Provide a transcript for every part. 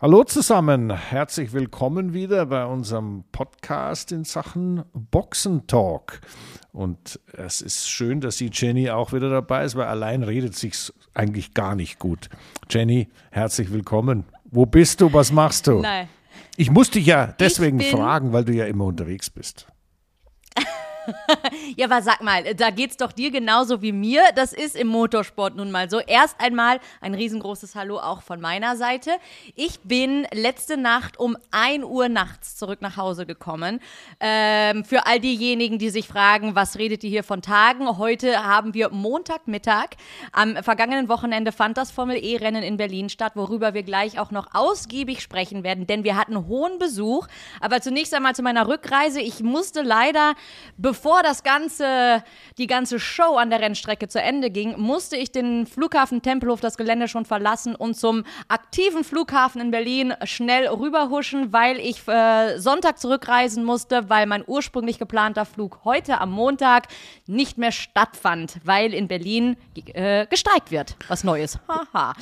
Hallo zusammen, herzlich willkommen wieder bei unserem Podcast in Sachen Boxentalk. Und es ist schön, dass die Jenny auch wieder dabei ist, weil allein redet sich eigentlich gar nicht gut. Jenny, herzlich willkommen. Wo bist du? Was machst du? Nein. Ich muss dich ja deswegen fragen, weil du ja immer unterwegs bist. ja, aber sag mal, da geht's doch dir genauso wie mir. Das ist im Motorsport nun mal so. Erst einmal ein riesengroßes Hallo auch von meiner Seite. Ich bin letzte Nacht um 1 Uhr nachts zurück nach Hause gekommen. Ähm, für all diejenigen, die sich fragen, was redet ihr hier von Tagen? Heute haben wir Montagmittag. Am vergangenen Wochenende fand das Formel E-Rennen in Berlin statt, worüber wir gleich auch noch ausgiebig sprechen werden, denn wir hatten hohen Besuch. Aber zunächst einmal zu meiner Rückreise. Ich musste leider, bevor bevor das ganze, die ganze Show an der Rennstrecke zu Ende ging, musste ich den Flughafen Tempelhof, das Gelände schon verlassen und zum aktiven Flughafen in Berlin schnell rüberhuschen, weil ich äh, Sonntag zurückreisen musste, weil mein ursprünglich geplanter Flug heute am Montag nicht mehr stattfand, weil in Berlin äh, gestreikt wird. Was Neues. Haha.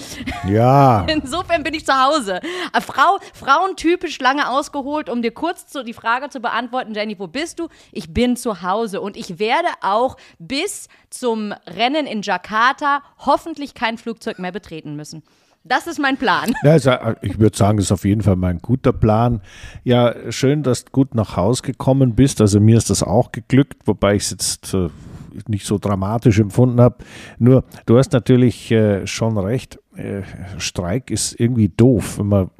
Ja. Insofern bin ich zu Hause. Äh, Frau, Frauentypisch lange ausgeholt, um dir kurz zu, die Frage zu beantworten, Jenny, wo bist du? Ich bin zu Hause. Hause und ich werde auch bis zum Rennen in Jakarta hoffentlich kein Flugzeug mehr betreten müssen. Das ist mein Plan. Ja, also ich würde sagen, das ist auf jeden Fall mein guter Plan. Ja, schön, dass du gut nach Hause gekommen bist. Also mir ist das auch geglückt, wobei ich es jetzt äh, nicht so dramatisch empfunden habe. Nur, du hast natürlich äh, schon recht. Äh, Streik ist irgendwie doof, wenn man,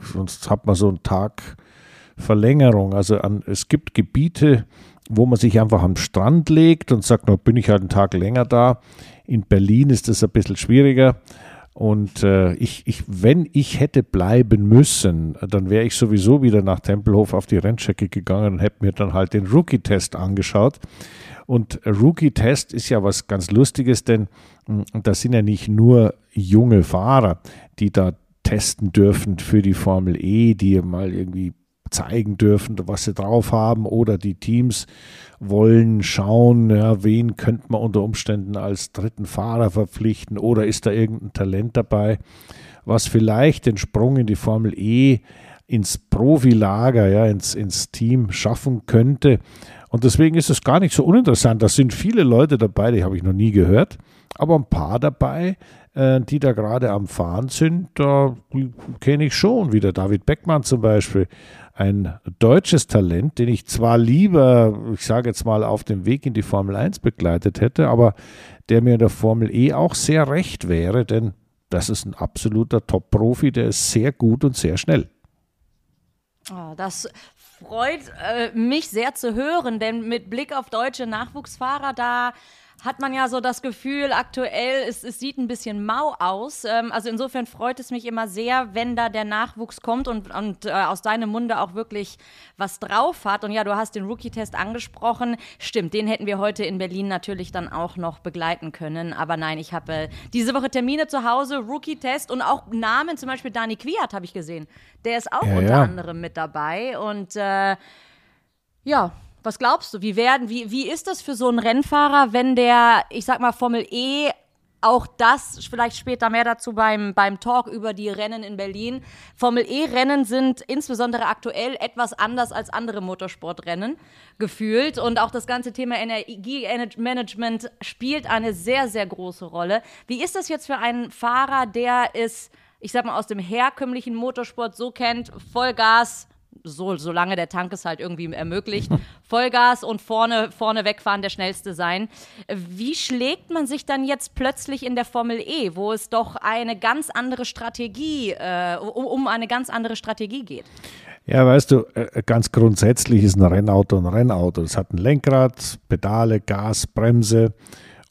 sonst hat man so einen Tag Verlängerung. Also an, es gibt Gebiete, wo man sich einfach am Strand legt und sagt, na, bin ich halt einen Tag länger da. In Berlin ist das ein bisschen schwieriger. Und äh, ich, ich, wenn ich hätte bleiben müssen, dann wäre ich sowieso wieder nach Tempelhof auf die Rennstrecke gegangen und hätte mir dann halt den Rookie-Test angeschaut. Und Rookie-Test ist ja was ganz Lustiges, denn hm, das sind ja nicht nur junge Fahrer, die da testen dürfen für die Formel E, die mal irgendwie zeigen dürfen, was sie drauf haben oder die Teams wollen schauen, ja, wen könnte man unter Umständen als dritten Fahrer verpflichten oder ist da irgendein Talent dabei, was vielleicht den Sprung in die Formel E ins Profilager, ja, ins, ins Team schaffen könnte. Und deswegen ist es gar nicht so uninteressant. Da sind viele Leute dabei, die habe ich noch nie gehört, aber ein paar dabei, äh, die da gerade am Fahren sind, da kenne ich schon, wie der David Beckmann zum Beispiel ein deutsches Talent, den ich zwar lieber, ich sage jetzt mal, auf dem Weg in die Formel 1 begleitet hätte, aber der mir in der Formel E auch sehr recht wäre, denn das ist ein absoluter Top-Profi, der ist sehr gut und sehr schnell. Oh, das freut äh, mich sehr zu hören, denn mit Blick auf deutsche Nachwuchsfahrer, da hat man ja so das Gefühl, aktuell, es, es sieht ein bisschen mau aus. Ähm, also insofern freut es mich immer sehr, wenn da der Nachwuchs kommt und, und äh, aus deinem Munde auch wirklich was drauf hat. Und ja, du hast den Rookie-Test angesprochen. Stimmt, den hätten wir heute in Berlin natürlich dann auch noch begleiten können. Aber nein, ich habe äh, diese Woche Termine zu Hause, Rookie-Test und auch Namen, zum Beispiel Dani Quiat habe ich gesehen. Der ist auch ja, unter ja. anderem mit dabei. Und äh, ja, was glaubst du? Wie werden, wie, wie ist das für so einen Rennfahrer, wenn der, ich sag mal, Formel E auch das, vielleicht später mehr dazu beim, beim Talk über die Rennen in Berlin. Formel E-Rennen sind insbesondere aktuell etwas anders als andere Motorsportrennen gefühlt. Und auch das ganze Thema Energiemanagement spielt eine sehr, sehr große Rolle. Wie ist das jetzt für einen Fahrer, der es, ich sag mal, aus dem herkömmlichen Motorsport so kennt, Vollgas, so, solange der Tank es halt irgendwie ermöglicht, Vollgas und vorne, vorne wegfahren, der schnellste sein. Wie schlägt man sich dann jetzt plötzlich in der Formel E, wo es doch eine ganz andere Strategie, äh, um, um eine ganz andere Strategie geht? Ja, weißt du, äh, ganz grundsätzlich ist ein Rennauto ein Rennauto. Es hat ein Lenkrad, Pedale, Gas, Bremse.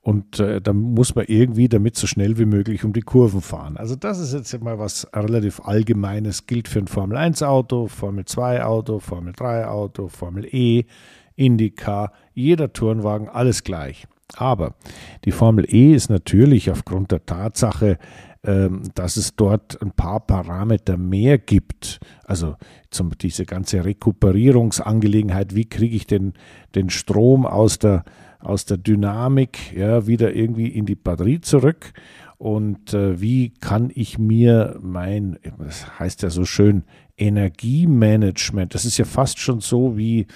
Und äh, da muss man irgendwie damit so schnell wie möglich um die Kurven fahren. Also das ist jetzt mal was relativ Allgemeines, gilt für ein Formel-1-Auto, Formel-2-Auto, Formel-3-Auto, Formel E, IndyCar, jeder Turnwagen, alles gleich. Aber die Formel E ist natürlich aufgrund der Tatsache, ähm, dass es dort ein paar Parameter mehr gibt. Also zum, diese ganze Rekuperierungsangelegenheit, wie kriege ich den, den Strom aus der, aus der Dynamik ja, wieder irgendwie in die Batterie zurück. und äh, wie kann ich mir mein, das heißt ja so schön, Energiemanagement, das ist ja fast schon so wie,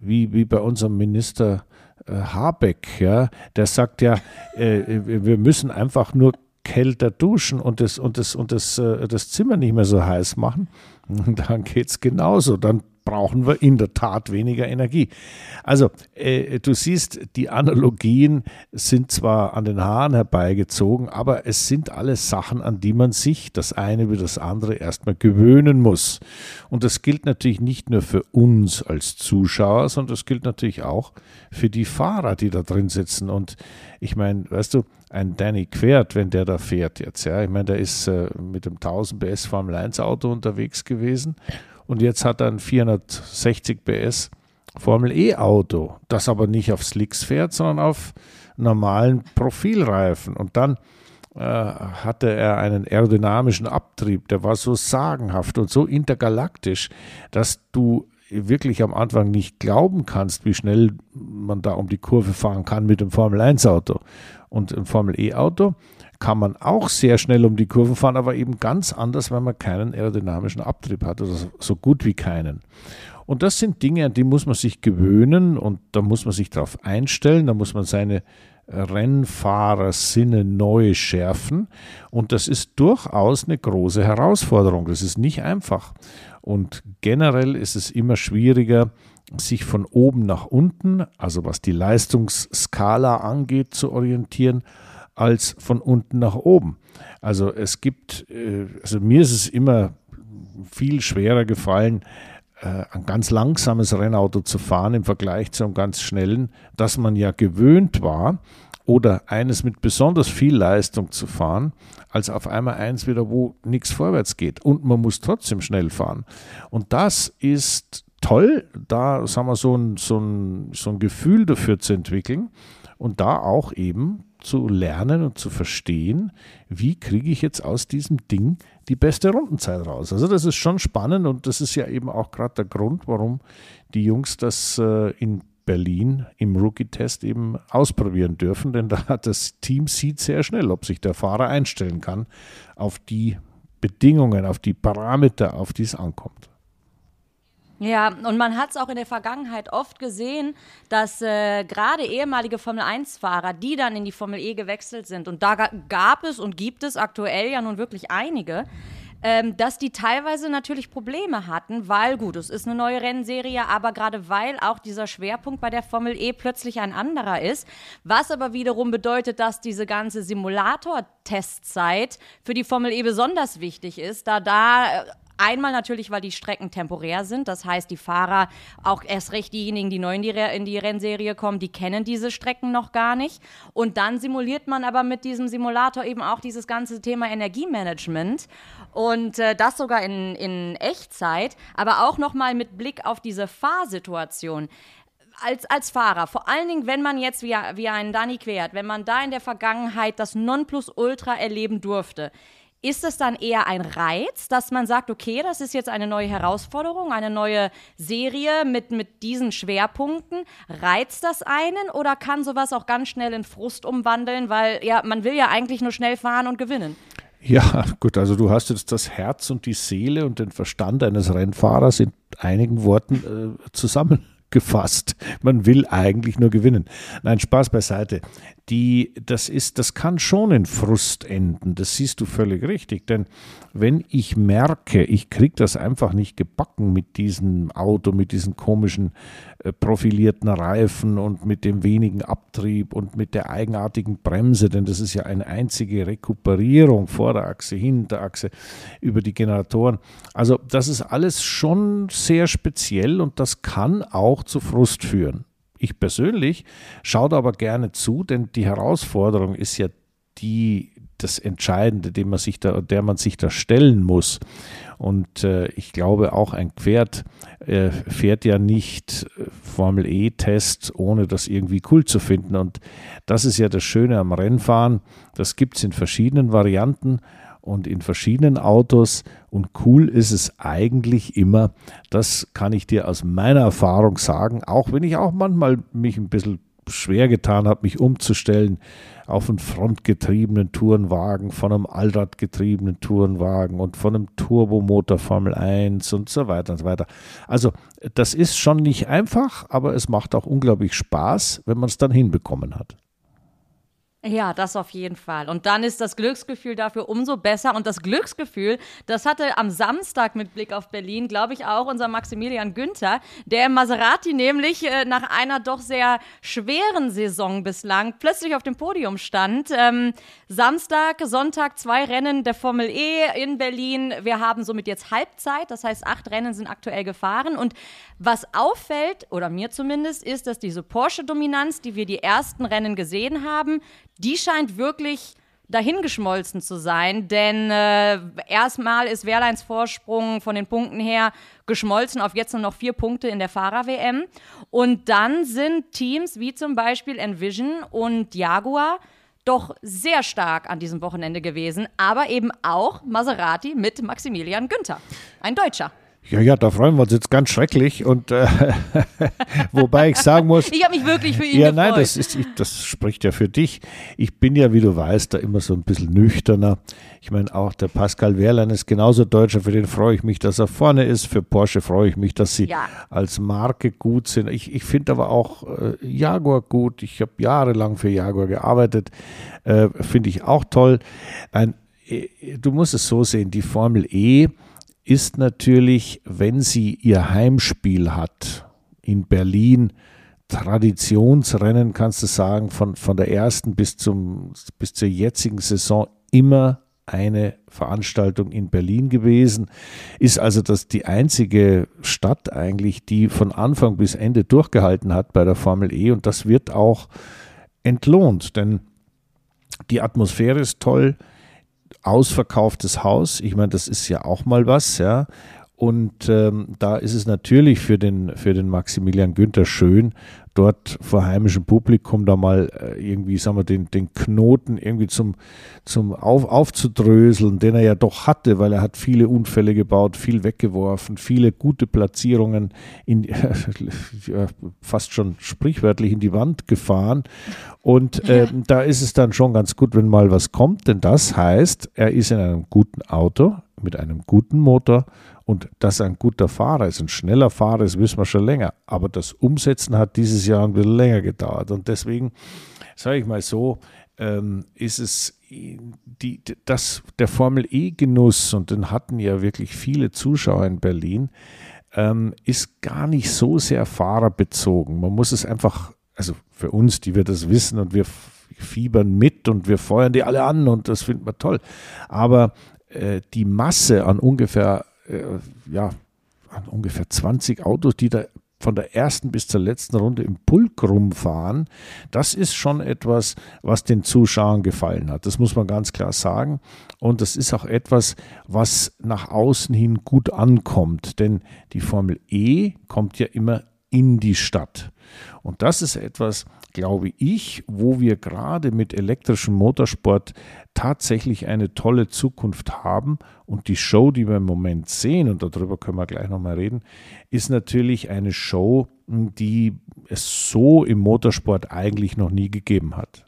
wie, wie bei unserem Minister äh, Habeck, ja, der sagt ja, äh, wir müssen einfach nur kälter duschen und das, und das, und das, äh, das Zimmer nicht mehr so heiß machen. Und dann geht es genauso. Dann brauchen wir in der Tat weniger Energie. Also äh, du siehst, die Analogien sind zwar an den Haaren herbeigezogen, aber es sind alles Sachen, an die man sich das eine wie das andere erstmal gewöhnen muss. Und das gilt natürlich nicht nur für uns als Zuschauer, sondern das gilt natürlich auch für die Fahrer, die da drin sitzen. Und ich meine, weißt du, ein Danny Quert, wenn der da fährt jetzt, ja, ich meine, der ist äh, mit dem 1000 PS Formel 1 Auto unterwegs gewesen und jetzt hat er ein 460 PS Formel E Auto, das aber nicht auf Slicks fährt, sondern auf normalen Profilreifen. Und dann äh, hatte er einen aerodynamischen Abtrieb, der war so sagenhaft und so intergalaktisch, dass du wirklich am Anfang nicht glauben kannst, wie schnell man da um die Kurve fahren kann mit dem Formel 1 Auto. Und im Formel E Auto kann man auch sehr schnell um die Kurven fahren, aber eben ganz anders, weil man keinen aerodynamischen Abtrieb hat oder so gut wie keinen. Und das sind Dinge, an die muss man sich gewöhnen und da muss man sich darauf einstellen, da muss man seine Rennfahrersinne neu schärfen und das ist durchaus eine große Herausforderung. Das ist nicht einfach. Und generell ist es immer schwieriger, sich von oben nach unten, also was die Leistungsskala angeht, zu orientieren als von unten nach oben. Also es gibt, äh, also mir ist es immer viel schwerer gefallen, äh, ein ganz langsames Rennauto zu fahren im Vergleich zu einem ganz schnellen, das man ja gewöhnt war, oder eines mit besonders viel Leistung zu fahren, als auf einmal eins wieder, wo nichts vorwärts geht. Und man muss trotzdem schnell fahren. Und das ist toll, da sagen wir, so ein, so ein, so ein Gefühl dafür zu entwickeln und da auch eben zu lernen und zu verstehen, wie kriege ich jetzt aus diesem Ding die beste Rundenzeit raus. Also das ist schon spannend und das ist ja eben auch gerade der Grund, warum die Jungs das äh, in Berlin im Rookie-Test eben ausprobieren dürfen, denn da hat das Team sieht sehr schnell, ob sich der Fahrer einstellen kann auf die Bedingungen, auf die Parameter, auf die es ankommt. Ja, und man hat es auch in der Vergangenheit oft gesehen, dass äh, gerade ehemalige Formel-1-Fahrer, die dann in die Formel E gewechselt sind, und da gab es und gibt es aktuell ja nun wirklich einige, ähm, dass die teilweise natürlich Probleme hatten, weil, gut, es ist eine neue Rennserie, aber gerade weil auch dieser Schwerpunkt bei der Formel E plötzlich ein anderer ist, was aber wiederum bedeutet, dass diese ganze Simulator-Testzeit für die Formel E besonders wichtig ist, da da äh, Einmal natürlich, weil die Strecken temporär sind. Das heißt, die Fahrer, auch erst recht diejenigen, die neu in die, in die, Rennserie kommen, die kennen diese Strecken noch gar nicht. Und dann simuliert man aber mit diesem Simulator eben auch dieses ganze Thema Energiemanagement. Und äh, das sogar in, in Echtzeit, aber auch nochmal mit Blick auf diese Fahrsituation als, als Fahrer, vor allen Dingen, wenn man jetzt wie, wie einen Danny Quert, wenn man da in der Vergangenheit das Nonplusultra erleben durfte, ist es dann eher ein Reiz, dass man sagt, okay, das ist jetzt eine neue Herausforderung, eine neue Serie mit, mit diesen Schwerpunkten? Reizt das einen oder kann sowas auch ganz schnell in Frust umwandeln, weil ja, man will ja eigentlich nur schnell fahren und gewinnen? Ja, gut, also du hast jetzt das Herz und die Seele und den Verstand eines Rennfahrers in einigen Worten äh, zusammengefasst. Man will eigentlich nur gewinnen. Nein, Spaß beiseite die, das ist, das kann schon in Frust enden. Das siehst du völlig richtig. Denn wenn ich merke, ich kriege das einfach nicht gebacken mit diesem Auto, mit diesen komischen äh, profilierten Reifen und mit dem wenigen Abtrieb und mit der eigenartigen Bremse, denn das ist ja eine einzige Rekuperierung Vorderachse, Hinterachse über die Generatoren. Also das ist alles schon sehr speziell und das kann auch zu Frust führen. Ich persönlich schaue da aber gerne zu, denn die Herausforderung ist ja die, das Entscheidende, dem man sich da, der man sich da stellen muss. Und äh, ich glaube, auch ein Pferd äh, fährt ja nicht äh, Formel E-Test, ohne das irgendwie cool zu finden. Und das ist ja das Schöne am Rennfahren. Das gibt es in verschiedenen Varianten und in verschiedenen Autos. Und cool ist es eigentlich immer, das kann ich dir aus meiner Erfahrung sagen, auch wenn ich auch manchmal mich ein bisschen schwer getan habe, mich umzustellen auf einen frontgetriebenen Tourenwagen, von einem Allradgetriebenen Tourenwagen und von einem Turbomotor Formel 1 und so weiter und so weiter. Also das ist schon nicht einfach, aber es macht auch unglaublich Spaß, wenn man es dann hinbekommen hat. Ja, das auf jeden Fall. Und dann ist das Glücksgefühl dafür umso besser. Und das Glücksgefühl, das hatte am Samstag mit Blick auf Berlin, glaube ich, auch unser Maximilian Günther, der im Maserati nämlich äh, nach einer doch sehr schweren Saison bislang plötzlich auf dem Podium stand. Ähm, Samstag, Sonntag zwei Rennen der Formel E in Berlin. Wir haben somit jetzt Halbzeit, das heißt, acht Rennen sind aktuell gefahren. Und was auffällt, oder mir zumindest, ist, dass diese Porsche-Dominanz, die wir die ersten Rennen gesehen haben, die scheint wirklich dahingeschmolzen zu sein, denn äh, erstmal ist Wehrleins Vorsprung von den Punkten her geschmolzen auf jetzt nur noch vier Punkte in der Fahrer-WM. Und dann sind Teams wie zum Beispiel Envision und Jaguar doch sehr stark an diesem Wochenende gewesen, aber eben auch Maserati mit Maximilian Günther, ein Deutscher. Ja, ja, da freuen wir uns jetzt ganz schrecklich. Und äh, wobei ich sagen muss. Ich habe mich wirklich für ihn Ja, gefreut. nein, das, ist, das spricht ja für dich. Ich bin ja, wie du weißt, da immer so ein bisschen nüchterner. Ich meine, auch der Pascal Wehrlein ist genauso Deutscher. Für den freue ich mich, dass er vorne ist. Für Porsche freue ich mich, dass sie Ja. als Marke gut sind. Ich, ich finde aber auch äh, Jaguar gut. Ich habe jahrelang für Jaguar gearbeitet. Äh, finde ich auch toll. Ein, äh, du musst es so sehen, die Formel E ist natürlich, wenn sie ihr Heimspiel hat in Berlin, Traditionsrennen, kannst du sagen, von, von der ersten bis, zum, bis zur jetzigen Saison immer eine Veranstaltung in Berlin gewesen, ist also das die einzige Stadt eigentlich, die von Anfang bis Ende durchgehalten hat bei der Formel E. Und das wird auch entlohnt, denn die Atmosphäre ist toll, ausverkauftes Haus. Ich meine, das ist ja auch mal was, ja. Und ähm, da ist es natürlich für den, für den Maximilian Günther schön, dort vor heimischem Publikum da mal äh, irgendwie, sagen wir, den, den Knoten irgendwie zum, zum auf, aufzudröseln, den er ja doch hatte, weil er hat viele Unfälle gebaut, viel weggeworfen, viele gute Platzierungen in, ja, fast schon sprichwörtlich in die Wand gefahren. Und ähm, da ist es dann schon ganz gut, wenn mal was kommt, denn das heißt, er ist in einem guten Auto mit einem guten Motor und dass er ein guter Fahrer ist, ein schneller Fahrer ist, wissen wir schon länger. Aber das Umsetzen hat dieses Jahr ein bisschen länger gedauert. Und deswegen, sage ich mal so, ähm, ist es die, das, der Formel E-Genuss, und den hatten ja wirklich viele Zuschauer in Berlin, ähm, ist gar nicht so sehr fahrerbezogen. Man muss es einfach, also für uns, die wir das wissen und wir fiebern mit und wir feuern die alle an und das finden wir toll. Aber äh, die Masse an ungefähr äh, ja, an ungefähr 20 Autos, die da von der ersten bis zur letzten Runde im Pulk rumfahren, das ist schon etwas, was den Zuschauern gefallen hat. Das muss man ganz klar sagen. Und das ist auch etwas, was nach außen hin gut ankommt. Denn die Formel E kommt ja immer in die Stadt. Und das ist etwas, glaube ich, wo wir gerade mit elektrischem Motorsport tatsächlich eine tolle Zukunft haben. Und die Show, die wir im Moment sehen, und darüber können wir gleich nochmal reden, ist natürlich eine Show, die es so im Motorsport eigentlich noch nie gegeben hat.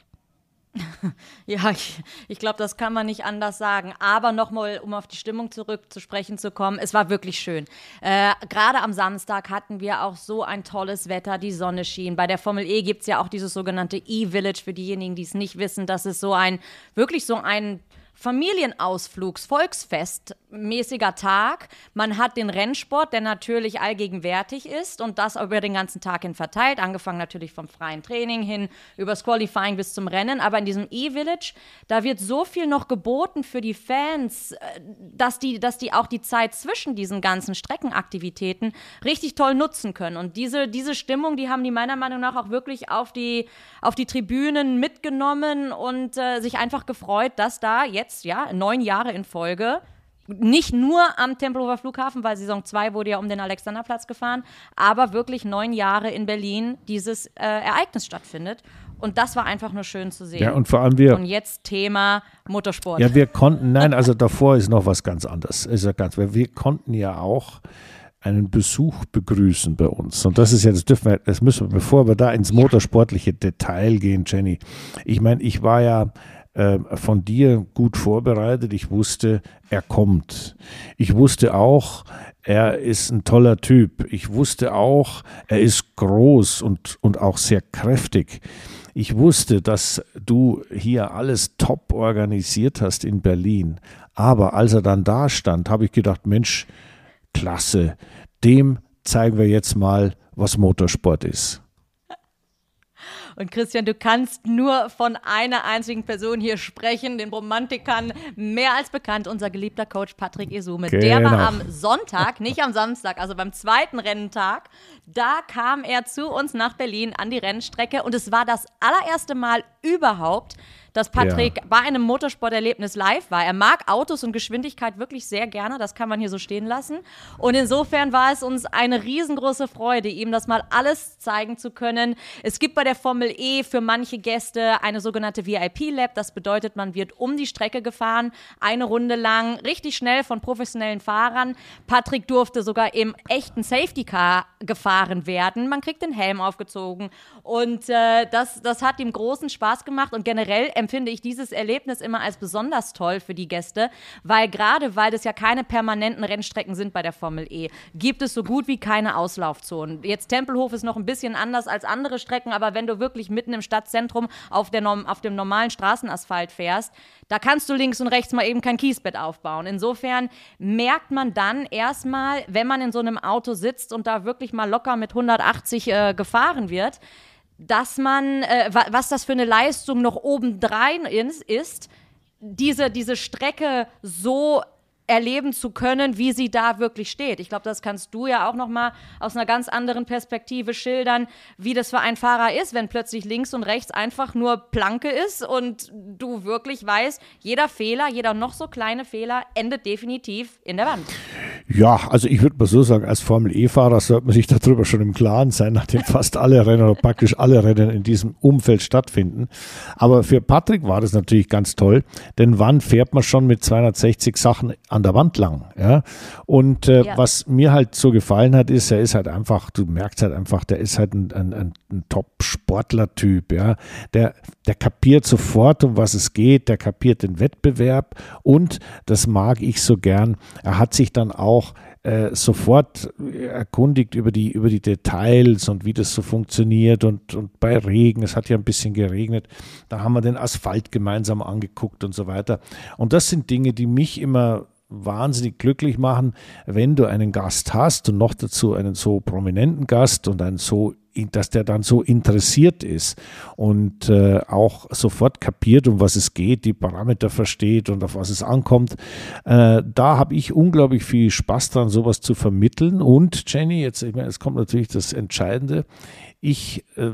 Ja, ich, ich glaube, das kann man nicht anders sagen. Aber nochmal, um auf die Stimmung zurück zu sprechen zu kommen, es war wirklich schön. Äh, Gerade am Samstag hatten wir auch so ein tolles Wetter, die Sonne schien. Bei der Formel E gibt es ja auch dieses sogenannte E-Village für diejenigen, die es nicht wissen. Das ist so ein, wirklich so ein Familienausflugs, Volksfest mäßiger Tag. Man hat den Rennsport, der natürlich allgegenwärtig ist und das über den ganzen Tag hin verteilt, angefangen natürlich vom freien Training hin übers Qualifying bis zum Rennen. Aber in diesem E-Village, da wird so viel noch geboten für die Fans, äh, dass die, dass die auch die Zeit zwischen diesen ganzen Streckenaktivitäten richtig toll nutzen können. Und diese, diese Stimmung, die haben die meiner Meinung nach auch wirklich auf die, auf die Tribünen mitgenommen und äh, sich einfach gefreut, dass da jetzt jetzt, ja, neun Jahre in Folge, nicht nur am Tempelhofer Flughafen, weil Saison 2 wurde ja um den Alexanderplatz gefahren, aber wirklich neun Jahre in Berlin dieses äh, Ereignis stattfindet. Und das war einfach nur schön zu sehen. Ja, und vor allem wir. Und jetzt Thema Motorsport. Ja, wir konnten, nein, also davor ist noch was ganz anderes. Ist ja ganz, weil wir konnten ja auch einen Besuch begrüßen bei uns. Und das ist ja, das dürfen wir, das müssen wir, bevor wir da ins motorsportliche Detail gehen, Jenny. Ich meine, ich war ja äh, von dir gut vorbereitet. Ich wusste, er kommt. Ich wusste auch, er ist ein toller Typ. Ich wusste auch, er ist groß und, und auch sehr kräftig. Ich wusste, dass du hier alles top organisiert hast in Berlin. Aber als er dann da stand, habe ich gedacht, Mensch, klasse, dem zeigen wir jetzt mal, was Motorsport ist. Und Christian, du kannst nur von einer einzigen Person hier sprechen, den Romantikern mehr als bekannt, unser geliebter Coach Patrick Esume. Genau. Der war genau. am Sonntag, nicht am Samstag, also beim zweiten Rennentag. Da kam er zu uns nach Berlin an die Rennstrecke und es war das allererste Mal überhaupt, dass Patrick ja. bei einem Motorsporterlebnis live war. Er mag Autos und Geschwindigkeit wirklich sehr gerne, das kann man hier so stehen lassen. Und insofern war es uns eine riesengroße Freude, ihm das mal alles zeigen zu können. Es gibt bei der Formel E für manche Gäste eine sogenannte VIP-Lab. Das bedeutet, man wird um die Strecke gefahren, eine Runde lang, richtig schnell von professionellen Fahrern. Patrick durfte sogar im echten Safety Car gefahren werden. Man kriegt den Helm aufgezogen und äh, das, das hat ihm großen Spaß gemacht und generell empfinde ich dieses Erlebnis immer als besonders toll für die Gäste, weil gerade weil es ja keine permanenten Rennstrecken sind bei der Formel E, gibt es so gut wie keine Auslaufzonen. Jetzt Tempelhof ist noch ein bisschen anders als andere Strecken, aber wenn du wirklich mitten im Stadtzentrum auf, der, auf dem normalen Straßenasphalt fährst, da kannst du links und rechts mal eben kein Kiesbett aufbauen. Insofern merkt man dann erstmal, wenn man in so einem Auto sitzt und da wirklich mal locker mit 180 äh, gefahren wird, dass man, äh, was das für eine Leistung noch obendrein ist, ist diese, diese Strecke so erleben zu können, wie sie da wirklich steht. Ich glaube, das kannst du ja auch noch mal aus einer ganz anderen Perspektive schildern, wie das für einen Fahrer ist, wenn plötzlich links und rechts einfach nur Planke ist und du wirklich weißt, jeder Fehler, jeder noch so kleine Fehler endet definitiv in der Wand. Ja, also ich würde mal so sagen, als Formel E-Fahrer sollte man sich darüber schon im Klaren sein, nachdem fast alle Rennen oder praktisch alle Rennen in diesem Umfeld stattfinden. Aber für Patrick war das natürlich ganz toll, denn wann fährt man schon mit 260 Sachen an der Wand lang? Ja? Und äh, ja. was mir halt so gefallen hat, ist, er ist halt einfach, du merkst halt einfach, der ist halt ein, ein, ein, ein Top-Sportler-Typ, ja. Der, der kapiert sofort, um was es geht, der kapiert den Wettbewerb und, das mag ich so gern, er hat sich dann auch äh, sofort erkundigt über die, über die Details und wie das so funktioniert und, und bei Regen, es hat ja ein bisschen geregnet, da haben wir den Asphalt gemeinsam angeguckt und so weiter. Und das sind Dinge, die mich immer wahnsinnig glücklich machen, wenn du einen Gast hast und noch dazu einen so prominenten Gast und einen so dass der dann so interessiert ist und äh, auch sofort kapiert, um was es geht, die Parameter versteht und auf was es ankommt. Äh, da habe ich unglaublich viel Spaß dran, sowas zu vermitteln. Und Jenny, jetzt, ich meine, jetzt kommt natürlich das Entscheidende. Ich äh,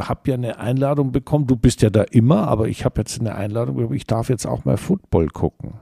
habe ja eine Einladung bekommen. Du bist ja da immer, aber ich habe jetzt eine Einladung bekommen. Ich darf jetzt auch mal Football gucken.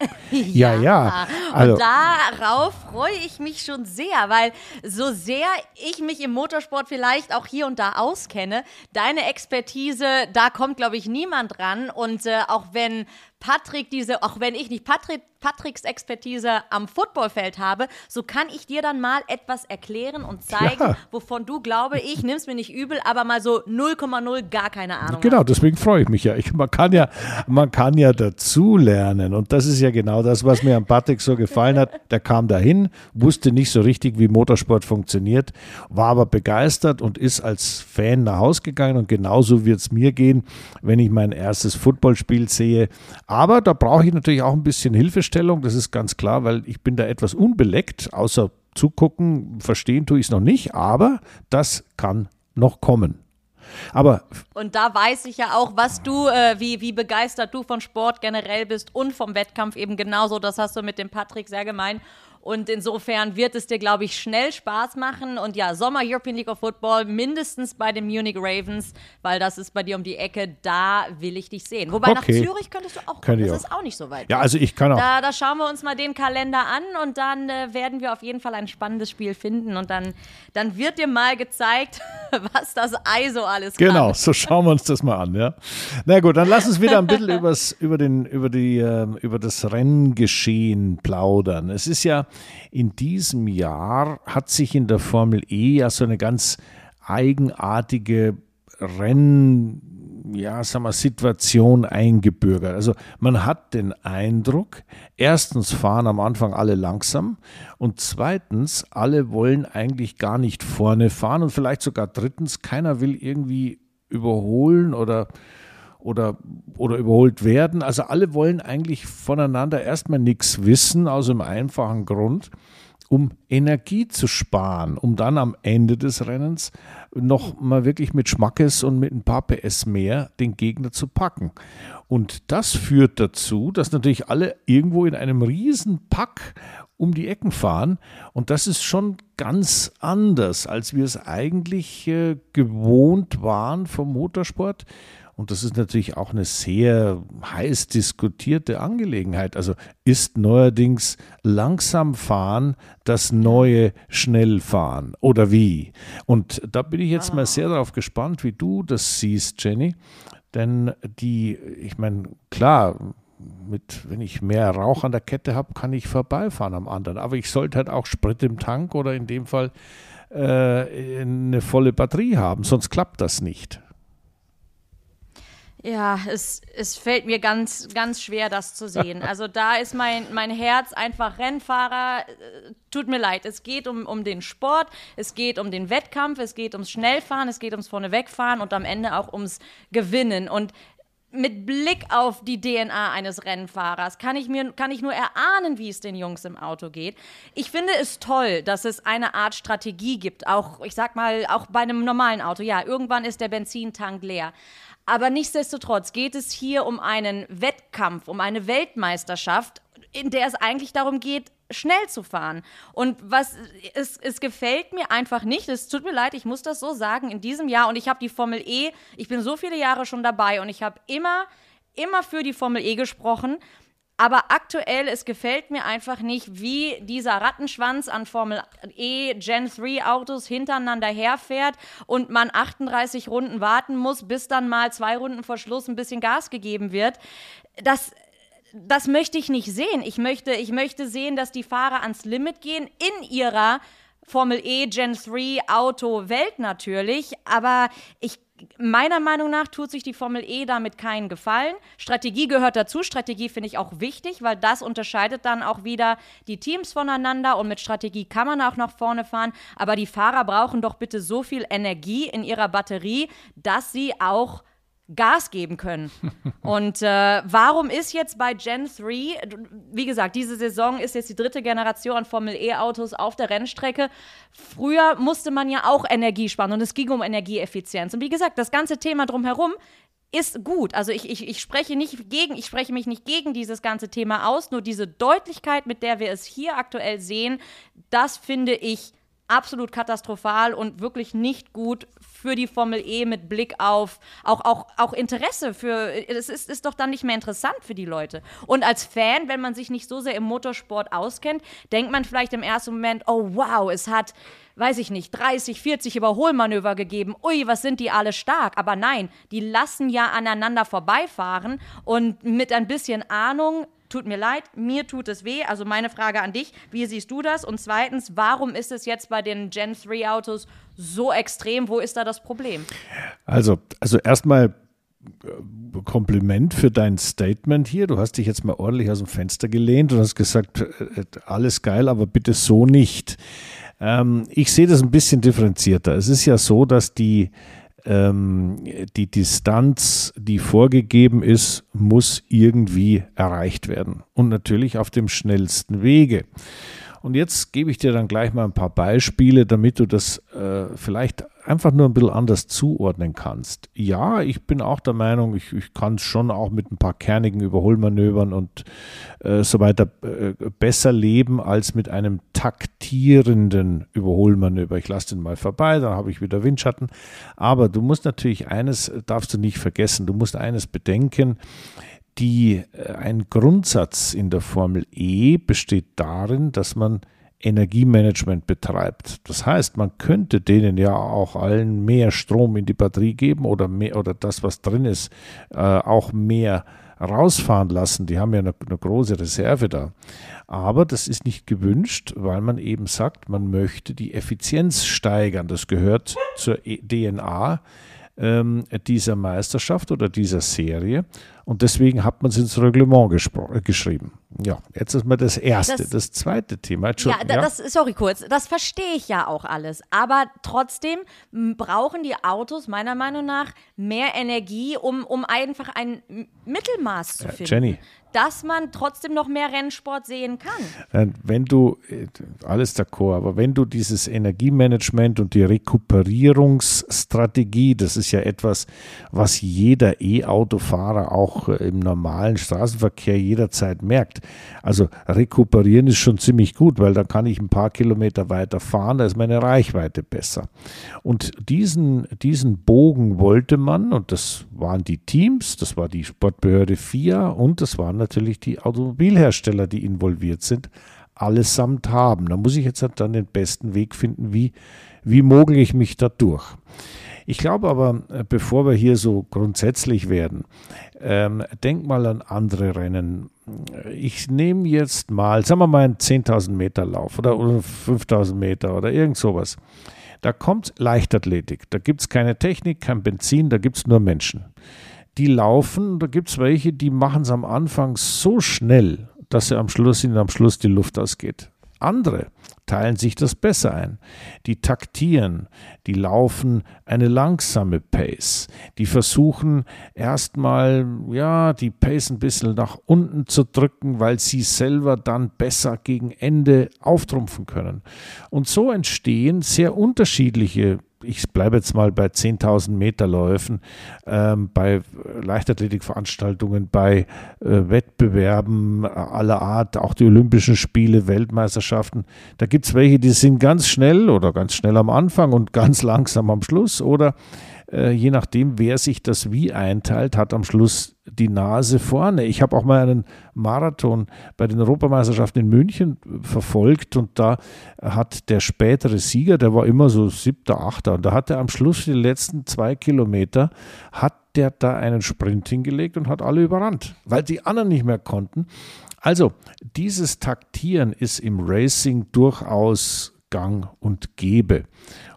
ja, ja. ja. Also. Und darauf freue ich mich schon sehr, weil so sehr ich mich im Motorsport vielleicht auch hier und da auskenne, deine Expertise, da kommt, glaube ich, niemand ran. Und äh, auch wenn Patrick diese, auch wenn ich nicht Patrick, Patricks Expertise am Footballfeld habe, so kann ich dir dann mal etwas erklären und zeigen, ja. wovon du, glaube ich, nimmst mir nicht übel, aber mal so 0,0 gar keine Ahnung. Genau, hast. deswegen freue ich mich ja. Ich, man kann ja, man kann ja dazu lernen und das ist ja genau das, was mir an Patrick so gefallen hat. Der kam dahin, wusste nicht so richtig, wie Motorsport funktioniert, war aber begeistert und ist als Fan nach Hause gegangen und genauso wird es mir gehen, wenn ich mein erstes Footballspiel sehe aber da brauche ich natürlich auch ein bisschen Hilfestellung, das ist ganz klar, weil ich bin da etwas unbeleckt, außer zugucken, verstehen tue ich es noch nicht, aber das kann noch kommen. Aber und da weiß ich ja auch, was du, äh, wie, wie begeistert du von Sport generell bist und vom Wettkampf eben genauso. Das hast du mit dem Patrick sehr gemein. Und insofern wird es dir, glaube ich, schnell Spaß machen. Und ja, Sommer European League of Football mindestens bei den Munich Ravens, weil das ist bei dir um die Ecke. Da will ich dich sehen. Wobei okay. nach Zürich könntest du auch kommen. Das auch. ist auch nicht so weit. Ja, also ich kann auch. Da, da schauen wir uns mal den Kalender an und dann äh, werden wir auf jeden Fall ein spannendes Spiel finden. Und dann, dann wird dir mal gezeigt, was das Ei so alles kann. Genau, so schauen wir uns das mal an. Ja. Na gut, dann lass uns wieder ein bisschen übers, über, den, über, die, äh, über das Renngeschehen plaudern. Es ist ja in diesem Jahr hat sich in der Formel E ja so eine ganz eigenartige Renn ja, eingebürgert. Also man hat den Eindruck, erstens fahren am Anfang alle langsam und zweitens, alle wollen eigentlich gar nicht vorne fahren und vielleicht sogar drittens, keiner will irgendwie überholen oder oder, oder überholt werden. Also alle wollen eigentlich voneinander erstmal nichts wissen, aus dem einfachen Grund, um Energie zu sparen, um dann am Ende des Rennens noch mal wirklich mit Schmackes und mit ein paar PS mehr den Gegner zu packen. Und das führt dazu, dass natürlich alle irgendwo in einem riesen Pack um die Ecken fahren. Und das ist schon ganz anders, als wir es eigentlich äh, gewohnt waren vom Motorsport. Und das ist natürlich auch eine sehr heiß diskutierte Angelegenheit. Also ist neuerdings langsam fahren das neue Schnellfahren oder wie? Und da bin ich jetzt mal sehr darauf gespannt, wie du das siehst, Jenny. Denn die, ich meine, klar, mit, wenn ich mehr Rauch an der Kette habe, kann ich vorbeifahren am anderen. Aber ich sollte halt auch Sprit im Tank oder in dem Fall äh, eine volle Batterie haben, sonst klappt das nicht. Ja, es, es fällt mir ganz, ganz schwer, das zu sehen. Also da ist mein, mein Herz einfach Rennfahrer. Äh, tut mir leid, es geht um, um den Sport, es geht um den Wettkampf, es geht ums Schnellfahren, es geht ums Vornewegfahren und am Ende auch ums Gewinnen. Und mit Blick auf die DNA eines Rennfahrers kann ich mir kann ich nur erahnen, wie es den Jungs im Auto geht. Ich finde es toll, dass es eine Art Strategie gibt, auch ich sag mal auch bei einem normalen Auto. Ja, irgendwann ist der Benzintank leer. Aber nichtsdestotrotz geht es hier um einen Wettkampf, um eine Weltmeisterschaft, in der es eigentlich darum geht, schnell zu fahren. Und was es, es gefällt mir einfach nicht. Es tut mir leid, ich muss das so sagen in diesem Jahr. Und ich habe die Formel E, ich bin so viele Jahre schon dabei und ich habe immer, immer für die Formel E gesprochen. Aber aktuell, es gefällt mir einfach nicht, wie dieser Rattenschwanz an Formel E Gen 3 Autos hintereinander herfährt und man 38 Runden warten muss, bis dann mal zwei Runden vor Schluss ein bisschen Gas gegeben wird. Das, das möchte ich nicht sehen. Ich möchte, ich möchte sehen, dass die Fahrer ans Limit gehen in ihrer Formel E Gen 3 Auto Welt natürlich, aber ich meiner Meinung nach tut sich die Formel E damit keinen Gefallen. Strategie gehört dazu. Strategie finde ich auch wichtig, weil das unterscheidet dann auch wieder die Teams voneinander und mit Strategie kann man auch nach vorne fahren. Aber die Fahrer brauchen doch bitte so viel Energie in ihrer Batterie, dass sie auch Gas geben können. Und äh, warum ist jetzt bei Gen 3, wie gesagt, diese Saison ist jetzt die dritte Generation Formel E-Autos auf der Rennstrecke. Früher musste man ja auch Energie sparen und es ging um Energieeffizienz. Und wie gesagt, das ganze Thema drumherum ist gut. Also ich, ich, ich spreche nicht gegen, ich spreche mich nicht gegen dieses ganze Thema aus, nur diese Deutlichkeit, mit der wir es hier aktuell sehen, das finde ich absolut katastrophal und wirklich nicht gut für die Formel E mit Blick auf auch, auch, auch Interesse für, es ist, ist doch dann nicht mehr interessant für die Leute. Und als Fan, wenn man sich nicht so sehr im Motorsport auskennt, denkt man vielleicht im ersten Moment, oh wow, es hat weiß ich nicht, 30, 40 Überholmanöver gegeben. Ui, was sind die alle stark? Aber nein, die lassen ja aneinander vorbeifahren und mit ein bisschen Ahnung tut mir leid, mir tut es weh. Also meine Frage an dich, wie siehst du das? Und zweitens, warum ist es jetzt bei den Gen 3 Autos so extrem? Wo ist da das Problem? Also, also erstmal äh, Kompliment für dein Statement hier. Du hast dich jetzt mal ordentlich aus dem Fenster gelehnt und hast gesagt, äh, alles geil, aber bitte so nicht. Ähm, ich sehe das ein bisschen differenzierter. Es ist ja so, dass die ähm, die Distanz, die vorgegeben ist, muss irgendwie erreicht werden. Und natürlich auf dem schnellsten Wege. Und jetzt gebe ich dir dann gleich mal ein paar Beispiele, damit du das äh, vielleicht einfach nur ein bisschen anders zuordnen kannst. Ja, ich bin auch der Meinung, ich, ich kann es schon auch mit ein paar kernigen Überholmanövern und äh, so weiter äh, besser leben als mit einem taktierenden Überholmanöver. Ich lasse den mal vorbei, dann habe ich wieder Windschatten. Aber du musst natürlich eines, darfst du nicht vergessen, du musst eines bedenken, die, äh, ein Grundsatz in der Formel E besteht darin, dass man Energiemanagement betreibt. Das heißt, man könnte denen ja auch allen mehr Strom in die Batterie geben oder mehr oder das, was drin ist, äh, auch mehr rausfahren lassen. Die haben ja eine, eine große Reserve da. Aber das ist nicht gewünscht, weil man eben sagt, man möchte die Effizienz steigern. Das gehört zur e DNA ähm, dieser Meisterschaft oder dieser Serie. Und deswegen hat man es ins Reglement äh, geschrieben. Ja, jetzt ist mal das erste. Das, das zweite Thema. Ja, ja, das, sorry kurz, das verstehe ich ja auch alles. Aber trotzdem brauchen die Autos meiner Meinung nach mehr Energie, um, um einfach ein Mittelmaß zu finden. Jenny, dass man trotzdem noch mehr Rennsport sehen kann. Wenn du, äh, alles d'accord, aber wenn du dieses Energiemanagement und die Rekuperierungsstrategie, das ist ja etwas, was jeder E-Autofahrer auch äh, im normalen Straßenverkehr jederzeit merkt. Also rekuperieren ist schon ziemlich gut, weil da kann ich ein paar Kilometer weiter fahren, da ist meine Reichweite besser. Und diesen, diesen Bogen wollte man, und das waren die Teams, das war die Sportbehörde FIA und das waren natürlich die Automobilhersteller, die involviert sind, allesamt haben. Da muss ich jetzt halt dann den besten Weg finden, wie, wie mogel ich mich da durch. Ich glaube aber, äh, bevor wir hier so grundsätzlich werden, ähm, denk mal an andere Rennen. Ich nehme jetzt mal, sagen wir mal, einen 10.000 Meter Lauf oder, oder 5.000 Meter oder irgend sowas. Da kommt Leichtathletik. Da gibt es keine Technik, kein Benzin, da gibt es nur Menschen die laufen. Da gibt es welche, die machen es am Anfang so schnell, dass sie am Schluss ihnen am Schluss die Luft ausgeht. Andere teilen sich das besser ein. Die taktieren, die laufen eine langsame Pace. Die versuchen erstmal, ja, die Pace ein bisschen nach unten zu drücken, weil sie selber dann besser gegen Ende auftrumpfen können. Und so entstehen sehr unterschiedliche ich bleibe jetzt mal bei 10.000 Meter Läufen, ähm, bei Leichtathletikveranstaltungen, bei äh, Wettbewerben aller Art, auch die Olympischen Spiele, Weltmeisterschaften. Da gibt es welche, die sind ganz schnell oder ganz schnell am Anfang und ganz langsam am Schluss oder äh, je nachdem, wer sich das wie einteilt, hat am Schluss die Nase vorne. Ich habe auch mal einen Marathon bei den Europameisterschaften in München verfolgt und da hat der spätere Sieger, der war immer so siebter, achter und da hat er am Schluss die letzten zwei Kilometer, hat der da einen Sprint hingelegt und hat alle überrannt, weil die anderen nicht mehr konnten. Also dieses Taktieren ist im Racing durchaus gang und gäbe.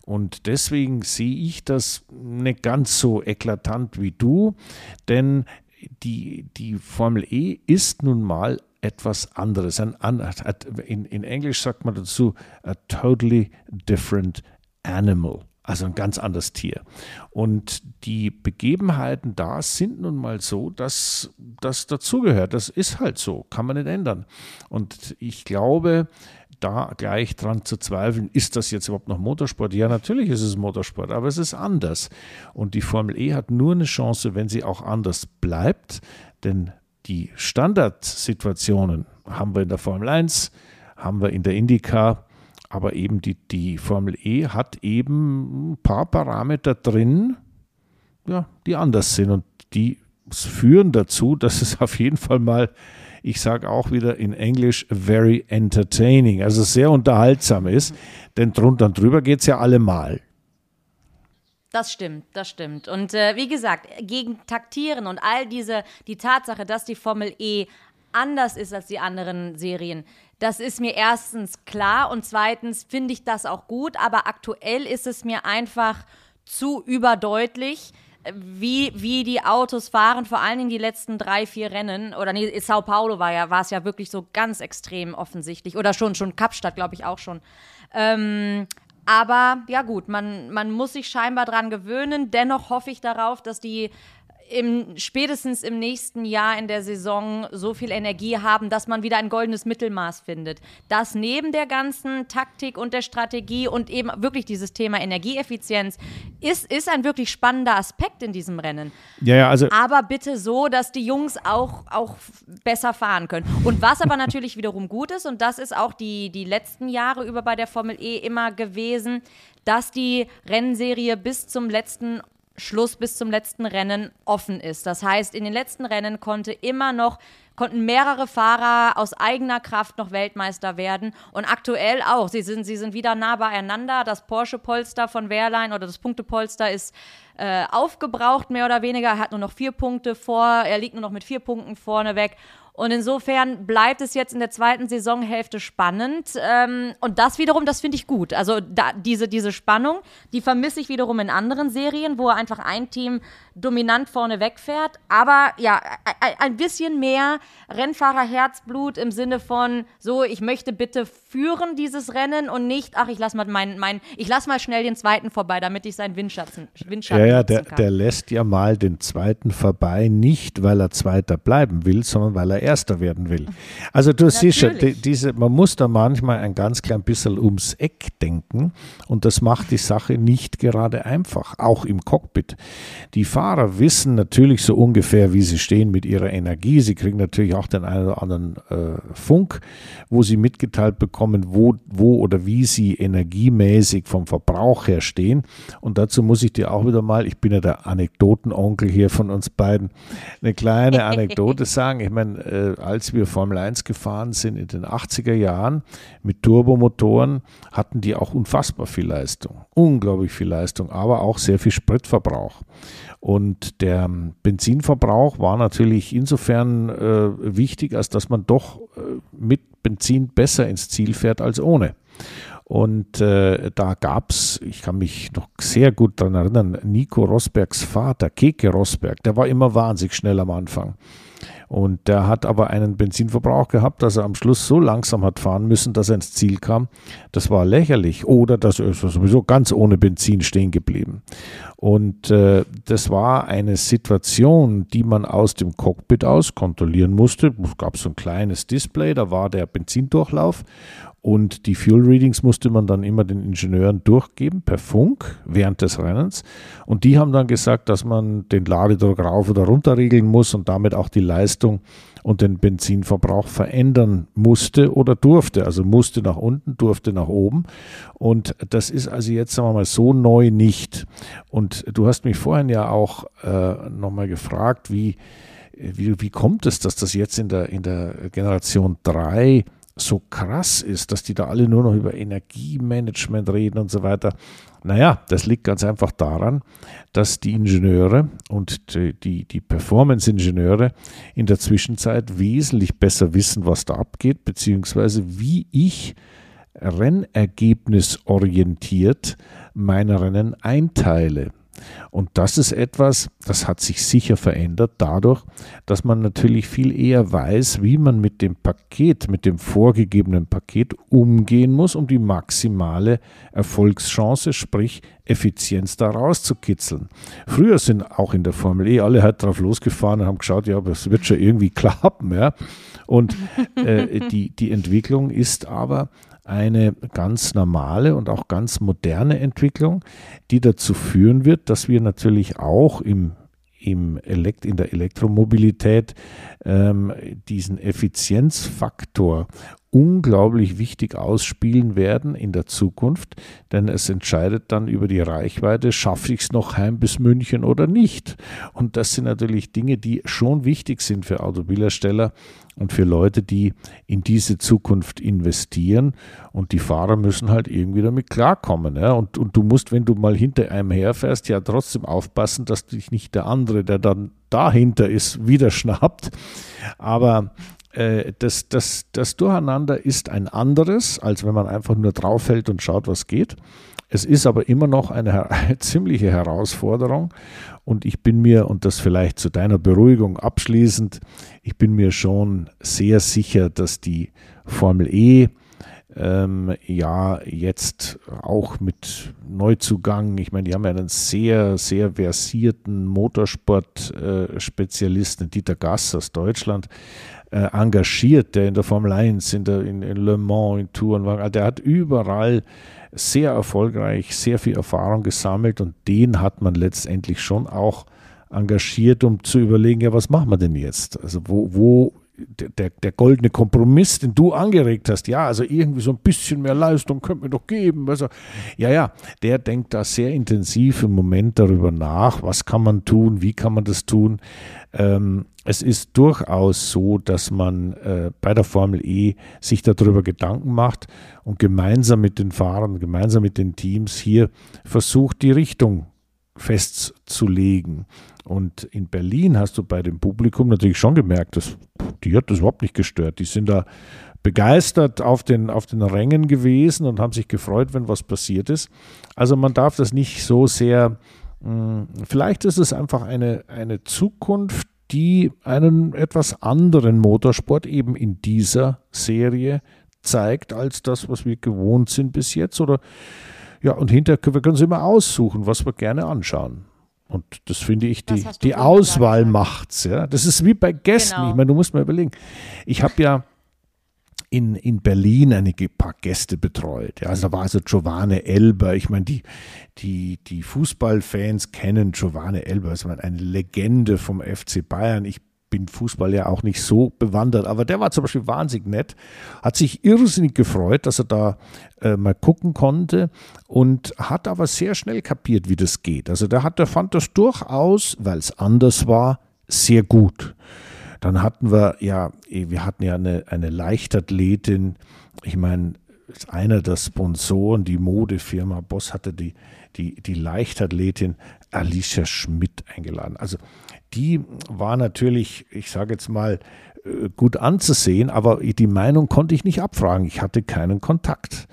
Und deswegen sehe ich das nicht ganz so eklatant wie du, denn die, die Formel E ist nun mal etwas anderes. Ein, in, in Englisch sagt man dazu a totally different animal. Also ein ganz anderes Tier. Und die Begebenheiten da sind nun mal so, dass das dazugehört. Das ist halt so, kann man nicht ändern. Und ich glaube, da gleich dran zu zweifeln, ist das jetzt überhaupt noch Motorsport? Ja, natürlich ist es Motorsport, aber es ist anders. Und die Formel E hat nur eine Chance, wenn sie auch anders bleibt, denn die Standardsituationen haben wir in der Formel 1, haben wir in der IndyCar, aber eben die, die Formel E hat eben ein paar Parameter drin, ja, die anders sind und die führen dazu, dass es auf jeden Fall mal ich sage auch wieder in Englisch very entertaining, also sehr unterhaltsam ist, denn drunter und drüber geht es ja allemal. Das stimmt, das stimmt. Und äh, wie gesagt, gegen Taktieren und all diese, die Tatsache, dass die Formel E anders ist als die anderen Serien, das ist mir erstens klar und zweitens finde ich das auch gut, aber aktuell ist es mir einfach zu überdeutlich, wie, wie die Autos fahren, vor allen Dingen die letzten drei, vier Rennen. Oder nee, Sao Paulo war ja, war es ja wirklich so ganz extrem offensichtlich. Oder schon, schon Kapstadt, glaube ich, auch schon. Ähm, aber ja gut, man, man muss sich scheinbar dran gewöhnen. Dennoch hoffe ich darauf, dass die im, spätestens im nächsten Jahr in der Saison so viel Energie haben, dass man wieder ein goldenes Mittelmaß findet. Das neben der ganzen Taktik und der Strategie und eben wirklich dieses Thema Energieeffizienz ist, ist ein wirklich spannender Aspekt in diesem Rennen. Ja, ja, also aber bitte so, dass die Jungs auch, auch besser fahren können. Und was aber natürlich wiederum gut ist, und das ist auch die, die letzten Jahre über bei der Formel E immer gewesen, dass die Rennserie bis zum letzten Schluss bis zum letzten Rennen offen ist. Das heißt, in den letzten Rennen konnte immer noch konnten mehrere Fahrer aus eigener Kraft noch Weltmeister werden und aktuell auch. Sie sind, sie sind wieder nah beieinander. Das Porsche-Polster von Wehrlein oder das Punktepolster ist äh, aufgebraucht, mehr oder weniger. Er hat nur noch vier Punkte vor, er liegt nur noch mit vier Punkten vorne weg. Und insofern bleibt es jetzt in der zweiten Saisonhälfte spannend. Ähm, und das wiederum, das finde ich gut. Also da, diese, diese Spannung, die vermisse ich wiederum in anderen Serien, wo einfach ein Team dominant vorne wegfährt. Aber ja, ein bisschen mehr Rennfahrerherzblut im Sinne von, so, ich möchte bitte führen dieses Rennen und nicht, ach, ich lass mal meinen, mein, ich lass mal schnell den zweiten vorbei, damit ich seinen Windschatten, Windschatten Ja, ja, der, der lässt ja mal den zweiten vorbei, nicht weil er Zweiter bleiben will, sondern weil er Erster werden will. Also du siehst schon, die, diese, man muss da manchmal ein ganz klein bisschen ums Eck denken und das macht die Sache nicht gerade einfach, auch im Cockpit. Die Fahrer wissen natürlich so ungefähr, wie sie stehen mit ihrer Energie. Sie kriegen natürlich auch den einen oder anderen äh, Funk, wo sie mitgeteilt bekommen, wo, wo oder wie sie energiemäßig vom Verbrauch her stehen. Und dazu muss ich dir auch wieder mal, ich bin ja der Anekdotenonkel hier von uns beiden, eine kleine Anekdote sagen. Ich meine, äh, als wir Formel 1 gefahren sind in den 80er Jahren mit Turbomotoren, hatten die auch unfassbar viel Leistung. Unglaublich viel Leistung, aber auch sehr viel Spritverbrauch. Und der Benzinverbrauch war natürlich insofern äh, wichtig, als dass man doch äh, mit Benzin besser ins Ziel fährt als ohne. Und äh, da gab es, ich kann mich noch sehr gut daran erinnern, Nico Rosbergs Vater, Keke Rosberg, der war immer wahnsinnig schnell am Anfang. Und der hat aber einen Benzinverbrauch gehabt, dass er am Schluss so langsam hat fahren müssen, dass er ins Ziel kam. Das war lächerlich. Oder dass er sowieso ganz ohne Benzin stehen geblieben. Und äh, das war eine Situation, die man aus dem Cockpit aus kontrollieren musste. Es gab so ein kleines Display, da war der Benzindurchlauf und die Fuel Readings musste man dann immer den Ingenieuren durchgeben per Funk während des Rennens. Und die haben dann gesagt, dass man den Ladedruck rauf oder runter regeln muss und damit auch die Leistung und den Benzinverbrauch verändern musste oder durfte. Also musste nach unten, durfte nach oben. Und das ist also jetzt, sagen wir mal, so neu nicht. Und du hast mich vorhin ja auch äh, nochmal gefragt, wie, wie, wie kommt es, dass das jetzt in der, in der Generation 3 so krass ist, dass die da alle nur noch über Energiemanagement reden und so weiter. Naja, das liegt ganz einfach daran, dass die Ingenieure und die, die Performance-Ingenieure in der Zwischenzeit wesentlich besser wissen, was da abgeht, beziehungsweise wie ich rennergebnisorientiert meine Rennen einteile. Und das ist etwas, das hat sich sicher verändert dadurch, dass man natürlich viel eher weiß, wie man mit dem Paket, mit dem vorgegebenen Paket umgehen muss, um die maximale Erfolgschance, sprich Effizienz da rauszukitzeln. Früher sind auch in der Formel E alle halt drauf losgefahren und haben geschaut, ja, es wird schon irgendwie klappen. Ja? Und äh, die, die Entwicklung ist aber, eine ganz normale und auch ganz moderne Entwicklung, die dazu führen wird, dass wir natürlich auch im im Elekt in der Elektromobilität ähm, diesen Effizienzfaktor unglaublich wichtig ausspielen werden in der Zukunft, denn es entscheidet dann über die Reichweite, schaffe ich es noch heim bis München oder nicht. Und das sind natürlich Dinge, die schon wichtig sind für Automobilhersteller und für Leute, die in diese Zukunft investieren. Und die Fahrer müssen halt irgendwie damit klarkommen. Ja? Und, und du musst, wenn du mal hinter einem herfährst, ja trotzdem aufpassen, dass dich nicht der andere, der dann dahinter ist, wieder schnappt. Aber das, das, das Durcheinander ist ein anderes, als wenn man einfach nur draufhält und schaut, was geht. Es ist aber immer noch eine, eine, ziemliche Herausforderung und ich bin mir, und das vielleicht zu deiner Beruhigung abschließend, ich bin mir schon sehr sicher, dass die Formel E ähm, ja jetzt auch mit Neuzugang, ich meine, die haben ja einen sehr, sehr versierten Motorsport-Spezialisten, äh, Dieter Gass aus Deutschland, äh, engagiert, der in der Formel 1, in, der, in, in Le Mans, in Tourenwagen, der hat überall sehr erfolgreich, sehr viel Erfahrung gesammelt und den hat man letztendlich schon auch engagiert, um zu überlegen, ja, was machen wir denn jetzt? Also wo, wo der, der goldene Kompromiss, den du angeregt hast, ja, also irgendwie so ein bisschen mehr Leistung könnte mir doch geben. Also, ja, ja, der denkt da sehr intensiv im Moment darüber nach, was kann man tun, wie kann man das tun. Ähm, es ist durchaus so, dass man äh, bei der Formel E sich darüber Gedanken macht und gemeinsam mit den Fahrern, gemeinsam mit den Teams hier versucht, die Richtung festzulegen. Und in Berlin hast du bei dem Publikum natürlich schon gemerkt, dass die hat das überhaupt nicht gestört. Die sind da begeistert auf den, auf den Rängen gewesen und haben sich gefreut, wenn was passiert ist. Also man darf das nicht so sehr, mh, hm, vielleicht ist es einfach eine, eine Zukunft, die einen etwas anderen Motorsport eben in dieser Serie zeigt, als das, was wir gewohnt sind bis jetzt. Oder ja, und hinterher können wir uns immer aussuchen, was wir gerne anschauen. Und das finde ich, die, die Auswahl macht's. Ja. Das ist wie bei Gästen. Genau. Ich meine, du musst mal überlegen. Ich habe ja in, in Berlin einige paar Gäste betreut. Ja, also da war also Giovanni Elber. Ich meine, die, die, die Fußballfans kennen Giovanni Elber. Das war eine Legende vom FC Bayern. Ich bin Fußball ja auch nicht so bewandert, aber der war zum Beispiel wahnsinnig nett, hat sich irrsinnig gefreut, dass er da äh, mal gucken konnte und hat aber sehr schnell kapiert, wie das geht. Also der hat, der fand das durchaus, weil es anders war, sehr gut. Dann hatten wir ja, wir hatten ja eine, eine Leichtathletin, ich meine, einer der Sponsoren, die Modefirma Boss hatte die, die, die Leichtathletin Alicia Schmidt eingeladen. Also die war natürlich, ich sage jetzt mal, äh, gut anzusehen, aber die Meinung konnte ich nicht abfragen. Ich hatte keinen Kontakt.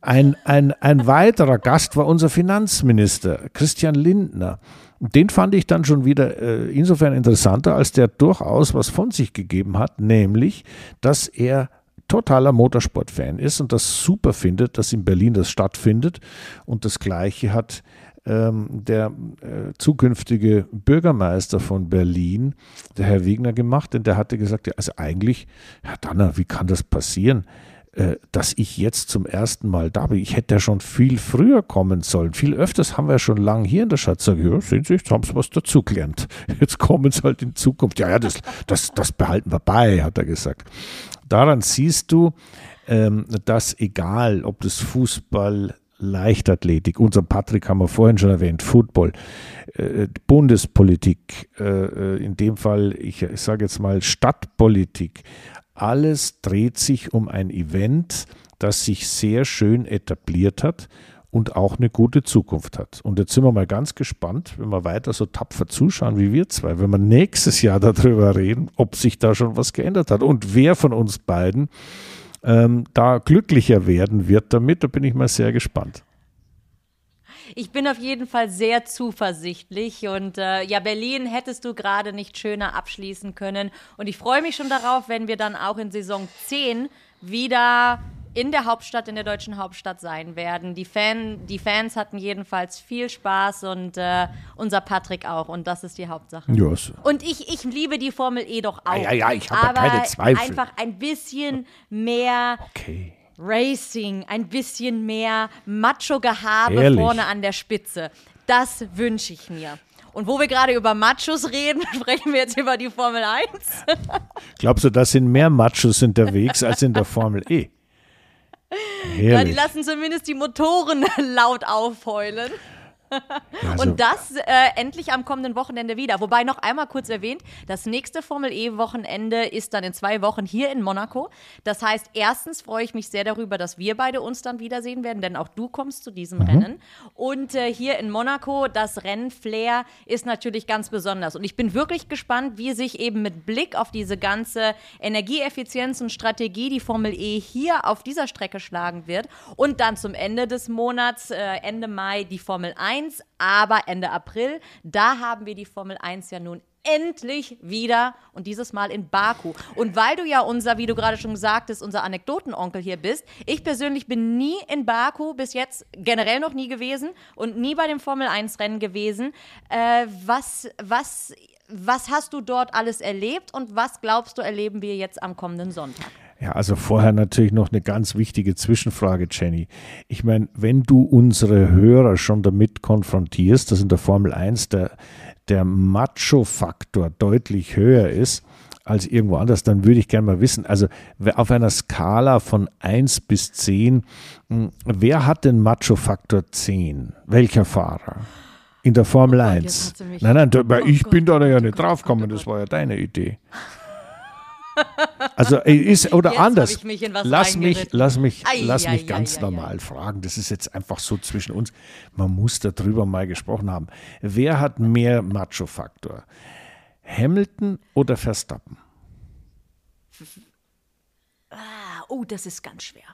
Ein, ein, ein weiterer Gast war unser Finanzminister, Christian Lindner. Den fand ich dann schon wieder äh, insofern interessanter, als der durchaus was von sich gegeben hat, nämlich, dass er totaler Motorsportfan ist und das super findet, dass in Berlin das stattfindet. Und das Gleiche hat der äh, zukünftige Bürgermeister von Berlin, der Herr Wegner, gemacht, denn der hatte gesagt, ja, also eigentlich, Herr Danner, wie kann das passieren? Äh, dass ich jetzt zum ersten Mal da bin. Ich hätte ja schon viel früher kommen sollen. Viel öfters haben wir ja schon lange hier in der Stadt. Sag ja, sehen Sie, jetzt haben Sie was dazugelernt. Jetzt kommen Sie halt in Zukunft. Ja, ja, das, das, das behalten wir bei, hat er gesagt. Daran siehst du, ähm, dass egal, ob das Fußball, Leichtathletik, unser Patrick haben wir vorhin schon erwähnt, Football, äh, Bundespolitik, äh, äh in dem Fall, ich, ich sage jetzt mal Stadtpolitik, alles dreht sich um ein Event, das sich sehr schön etabliert hat und auch eine gute Zukunft hat. Und jetzt sind wir mal ganz gespannt, wenn wir weiter so tapfer zuschauen wie wir zwei, wenn wir nächstes Jahr darüber reden, ob sich da schon was geändert hat. Und wer von uns beiden ähm, da glücklicher werden wird damit. Da bin ich mal sehr gespannt. Ich bin auf jeden Fall sehr zuversichtlich und äh, ja, Berlin hättest du gerade nicht schöner abschließen können. Und ich freue mich schon darauf, wenn wir dann auch in Saison 10 wieder in der Hauptstadt, in der deutschen Hauptstadt sein werden. Die, Fan, die Fans hatten jedenfalls viel Spaß und äh, unser Patrick auch. Und das ist die Hauptsache. Yes. Und ich, ich liebe die Formel E doch auch. Ja, ja, ich habe keine Zweifel. Einfach ein bisschen mehr. Okay. Racing, ein bisschen mehr Macho-Gehabe vorne an der Spitze. Das wünsche ich mir. Und wo wir gerade über Machos reden, sprechen wir jetzt über die Formel 1. Glaubst du, da sind mehr Machos unterwegs als in der Formel E? Ja, die lassen zumindest die Motoren laut aufheulen. Also, und das äh, endlich am kommenden Wochenende wieder. Wobei noch einmal kurz erwähnt, das nächste Formel E-Wochenende ist dann in zwei Wochen hier in Monaco. Das heißt, erstens freue ich mich sehr darüber, dass wir beide uns dann wiedersehen werden, denn auch du kommst zu diesem mhm. Rennen. Und äh, hier in Monaco, das Rennflair ist natürlich ganz besonders. Und ich bin wirklich gespannt, wie sich eben mit Blick auf diese ganze Energieeffizienz und Strategie die Formel E hier auf dieser Strecke schlagen wird. Und dann zum Ende des Monats, äh, Ende Mai, die Formel 1 1, aber Ende April, da haben wir die Formel 1 ja nun endlich wieder und dieses Mal in Baku. Und weil du ja unser, wie du gerade schon gesagt hast, unser Anekdotenonkel hier bist, ich persönlich bin nie in Baku bis jetzt generell noch nie gewesen und nie bei dem Formel 1 Rennen gewesen. Äh, was, was, was hast du dort alles erlebt und was glaubst du erleben wir jetzt am kommenden Sonntag? Ja, also vorher natürlich noch eine ganz wichtige Zwischenfrage, Jenny. Ich meine, wenn du unsere Hörer schon damit konfrontierst, dass in der Formel 1 der, der Macho-Faktor deutlich höher ist als irgendwo anders, dann würde ich gerne mal wissen, also auf einer Skala von 1 bis 10, hm, wer hat den Macho-Faktor 10? Welcher Fahrer? In der Formel oh Gott, 1. Nein, nein, da, oh ich Gott, bin da ja nicht draufgekommen, das war ja deine Idee. Also ist oder jetzt anders. Mich lass, mich, lass mich, ai, lass ai, mich ai, ganz normal fragen. Das ist jetzt einfach so zwischen uns. Man muss darüber mal gesprochen haben. Wer hat mehr Macho-Faktor? Hamilton oder Verstappen? Ah, oh, das ist ganz schwer.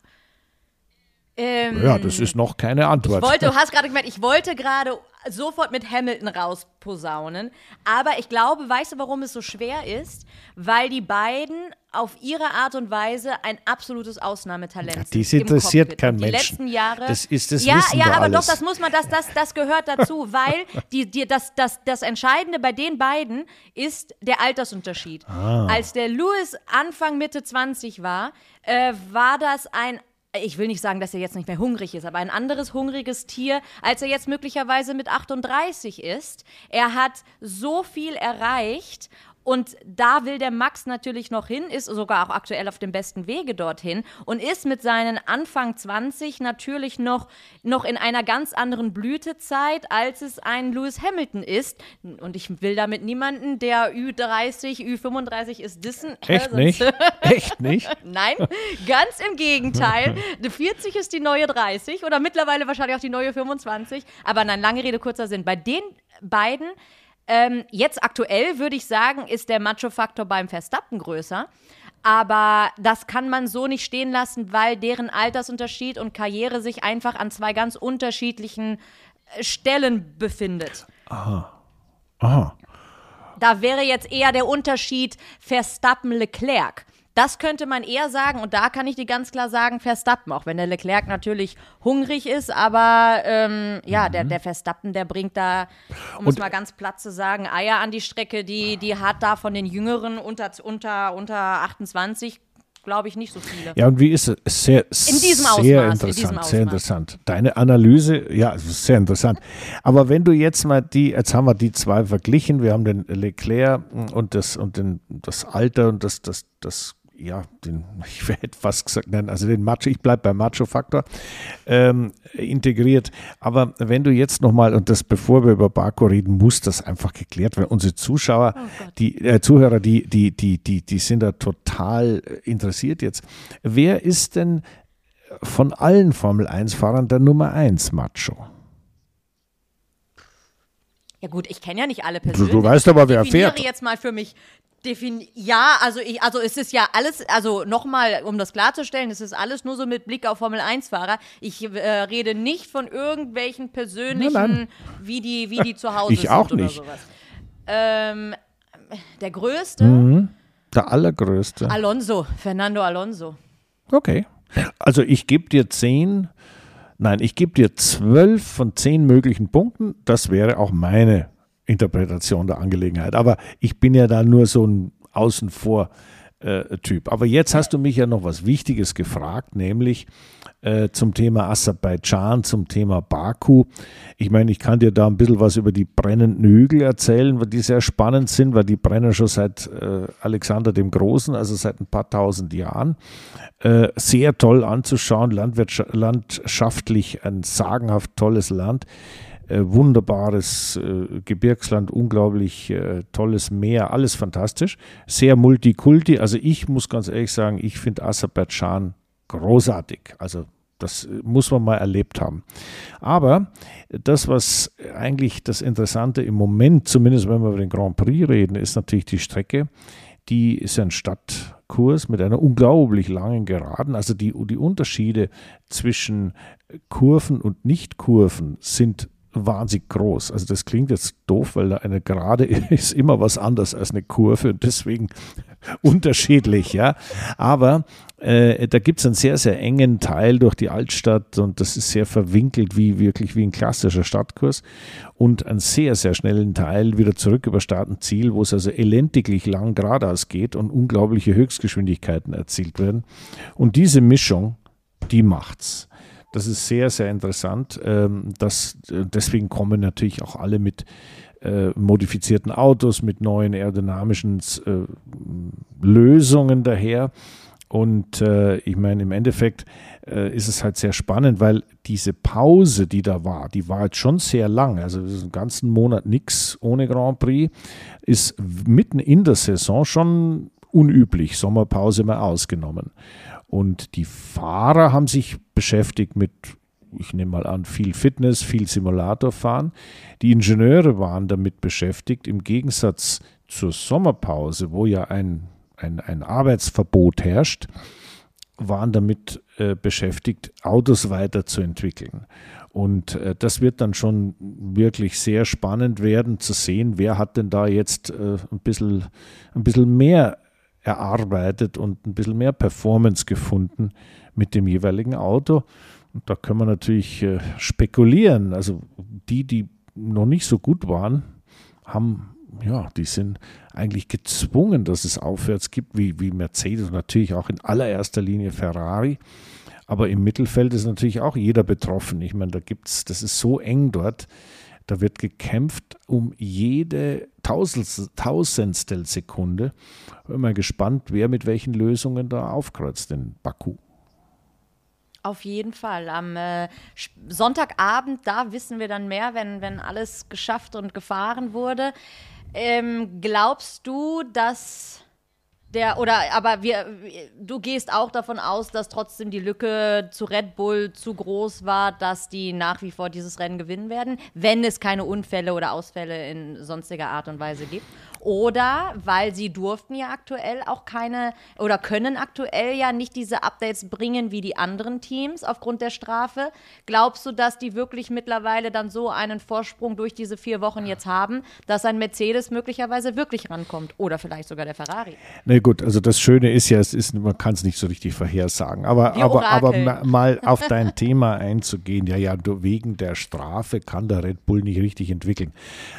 Ähm, ja, das ist noch keine Antwort. Ich wollte, du hast gerade gemeint, ich wollte gerade sofort mit Hamilton rausposaunen. Aber ich glaube, weißt du, warum es so schwer ist? Weil die beiden auf ihre Art und Weise ein absolutes Ausnahmetalent ja, sind. Dies interessiert kein Mensch. Die letzten Jahre. Das ist das Ja, ja, aber alles. doch, das muss man, das, das, das gehört dazu, weil die, die, das, das, das Entscheidende bei den beiden ist der Altersunterschied. Ah. Als der Lewis Anfang Mitte 20 war, äh, war das ein ich will nicht sagen, dass er jetzt nicht mehr hungrig ist, aber ein anderes hungriges Tier, als er jetzt möglicherweise mit 38 ist. Er hat so viel erreicht und da will der Max natürlich noch hin, ist sogar auch aktuell auf dem besten Wege dorthin und ist mit seinen Anfang 20 natürlich noch, noch in einer ganz anderen Blütezeit, als es ein Lewis Hamilton ist. Und ich will damit niemanden, der Ü30, Ü35 ist, dissen. Echt nicht? Echt nicht? Nein, ganz im Gegenteil. 40 ist die neue 30 oder mittlerweile wahrscheinlich auch die neue 25. Aber nein, lange Rede, kurzer Sinn. Bei den beiden ähm, jetzt aktuell würde ich sagen, ist der Macho-Faktor beim Verstappen größer. Aber das kann man so nicht stehen lassen, weil deren Altersunterschied und Karriere sich einfach an zwei ganz unterschiedlichen äh, Stellen befindet. Aha. Aha. Da wäre jetzt eher der Unterschied Verstappen-Leclerc. Das könnte man eher sagen, und da kann ich dir ganz klar sagen, Verstappen, auch wenn der Leclerc natürlich hungrig ist, aber ähm, ja, mhm. der, der Verstappen, der bringt da, um und, es mal ganz platt zu sagen, Eier an die Strecke, die, die hat da von den Jüngeren unter, unter, unter 28 glaube ich, nicht so viele. Ja, und wie ist es? Sehr, in diesem Ausmaß, sehr interessant, sehr interessant. Deine Analyse, ja, sehr interessant. Aber wenn du jetzt mal die, jetzt haben wir die zwei verglichen, wir haben den Leclerc und das und den, das Alter und das, das, das ja, den, ich hätte fast gesagt nennen, also den Macho, ich bleibe beim Macho-Faktor, ähm, integriert. Aber wenn du jetzt nochmal, und das bevor wir über Barco reden, muss das einfach geklärt werden. Unsere Zuschauer, oh die äh, Zuhörer, die, die, die, die, die sind da total interessiert jetzt. Wer ist denn von allen Formel-1-Fahrern der Nummer 1 Macho? Ja gut, ich kenne ja nicht alle Personen. Du, du weißt aber, wer fährt. Ich jetzt mal für mich Defin ja, also ich, also es ist ja alles, also nochmal, um das klarzustellen, es ist alles nur so mit Blick auf Formel 1-Fahrer. Ich äh, rede nicht von irgendwelchen persönlichen, nein, nein. wie die, wie die zu Hause ich sind auch oder nicht. sowas. Ähm, der größte. Mhm. Der allergrößte. Alonso, Fernando Alonso. Okay. Also ich gebe dir zehn, nein, ich gebe dir zwölf von zehn möglichen Punkten. Das wäre auch meine Interpretation der Angelegenheit. Aber ich bin ja da nur so ein Außen vor äh. Aber jetzt hast du mich ja noch was Wichtiges gefragt, nämlich äh, zum Thema Aserbaidschan, zum Thema Baku. Ich meine, ich kann dir da ein bisschen was über die brennenden Hügel erzählen, weil die sehr spannend sind, weil die brennen schon seit äh, Alexander dem Großen, also seit ein paar tausend Jahren. Äh, sehr toll anzuschauen, landschaftlich ein sagenhaft tolles Land äh, wunderbares äh, Gebirgsland, unglaublich äh, tolles Meer, alles fantastisch. Sehr multikulti. Also ich muss ganz ehrlich sagen, ich finde Aserbaidschan großartig. Also das äh, muss man mal erlebt haben. Aber das, was eigentlich das Interessante im Moment, zumindest wenn wir über den Grand Prix reden, ist natürlich die Strecke. Die ist ein Stadtkurs mit einer unglaublich langen Geraden. Also die, die Unterschiede zwischen Kurven und Nichtkurven sind wahnsinnig groß. Also das klingt jetzt doof, weil eine Gerade ist immer was anderes als eine Kurve und deswegen unterschiedlich, ja. Aber äh, da gibt es einen sehr, sehr engen Teil durch die Altstadt und das ist sehr verwinkelt, wie wirklich wie ein klassischer Stadtkurs und einen sehr, sehr schnellen Teil wieder zurück über Startenziel, wo es also elendiglich lang geradeaus geht und unglaubliche Höchstgeschwindigkeiten erzielt werden. Und diese Mischung, die macht's. Das ist sehr, sehr interessant. Ähm, das, deswegen kommen natürlich auch alle mit äh, modifizierten Autos, mit neuen aerodynamischen äh, Lösungen daher. Und äh, ich meine, im Endeffekt äh, ist es halt sehr spannend, weil diese Pause, die da war, die war jetzt schon sehr lang. Also einen ganzen Monat nichts ohne Grand Prix, ist mitten in der Saison schon unüblich, Sommerpause mal ausgenommen. Und die Fahrer haben sich beschäftigt mit, ich nehme mal an, viel Fitness, viel Simulatorfahren. Die Ingenieure waren damit beschäftigt, im Gegensatz zur Sommerpause, wo ja ein ein, ein Arbeitsverbot herrscht, waren damit äh, beschäftigt, Autos weiterzuentwickeln. Und äh, das wird dann schon wirklich sehr spannend werden zu sehen, wer hat denn da jetzt äh, ein, bisschen, ein bisschen mehr erarbeitet und ein bisschen mehr Performance gefunden mit dem jeweiligen Auto. Und da können wir natürlich äh, spekulieren. Also die, die noch nicht so gut waren, haben ja, die sind eigentlich gezwungen, dass es aufwärts gibt, wie, wie Mercedes und natürlich auch in allererster Linie Ferrari. Aber im Mittelfeld ist natürlich auch jeder betroffen. Ich meine, da gibt es, das ist so eng dort, da wird gekämpft um jede Tausendstel Sekunde. Mal gespannt, wer mit welchen Lösungen da aufkreuzt in Baku. Auf jeden Fall. Am äh, Sonntagabend, da wissen wir dann mehr, wenn, wenn alles geschafft und gefahren wurde. Ähm, glaubst du, dass der oder aber wir du gehst auch davon aus, dass trotzdem die Lücke zu Red Bull zu groß war, dass die nach wie vor dieses Rennen gewinnen werden, wenn es keine Unfälle oder Ausfälle in sonstiger Art und Weise gibt? Oder weil sie durften ja aktuell auch keine oder können aktuell ja nicht diese Updates bringen wie die anderen Teams aufgrund der Strafe. Glaubst du, dass die wirklich mittlerweile dann so einen Vorsprung durch diese vier Wochen jetzt haben, dass ein Mercedes möglicherweise wirklich rankommt oder vielleicht sogar der Ferrari? Na gut, also das Schöne ist ja, es ist, man kann es nicht so richtig vorhersagen. Aber, aber, aber mal auf dein Thema einzugehen, ja, ja, wegen der Strafe kann der Red Bull nicht richtig entwickeln.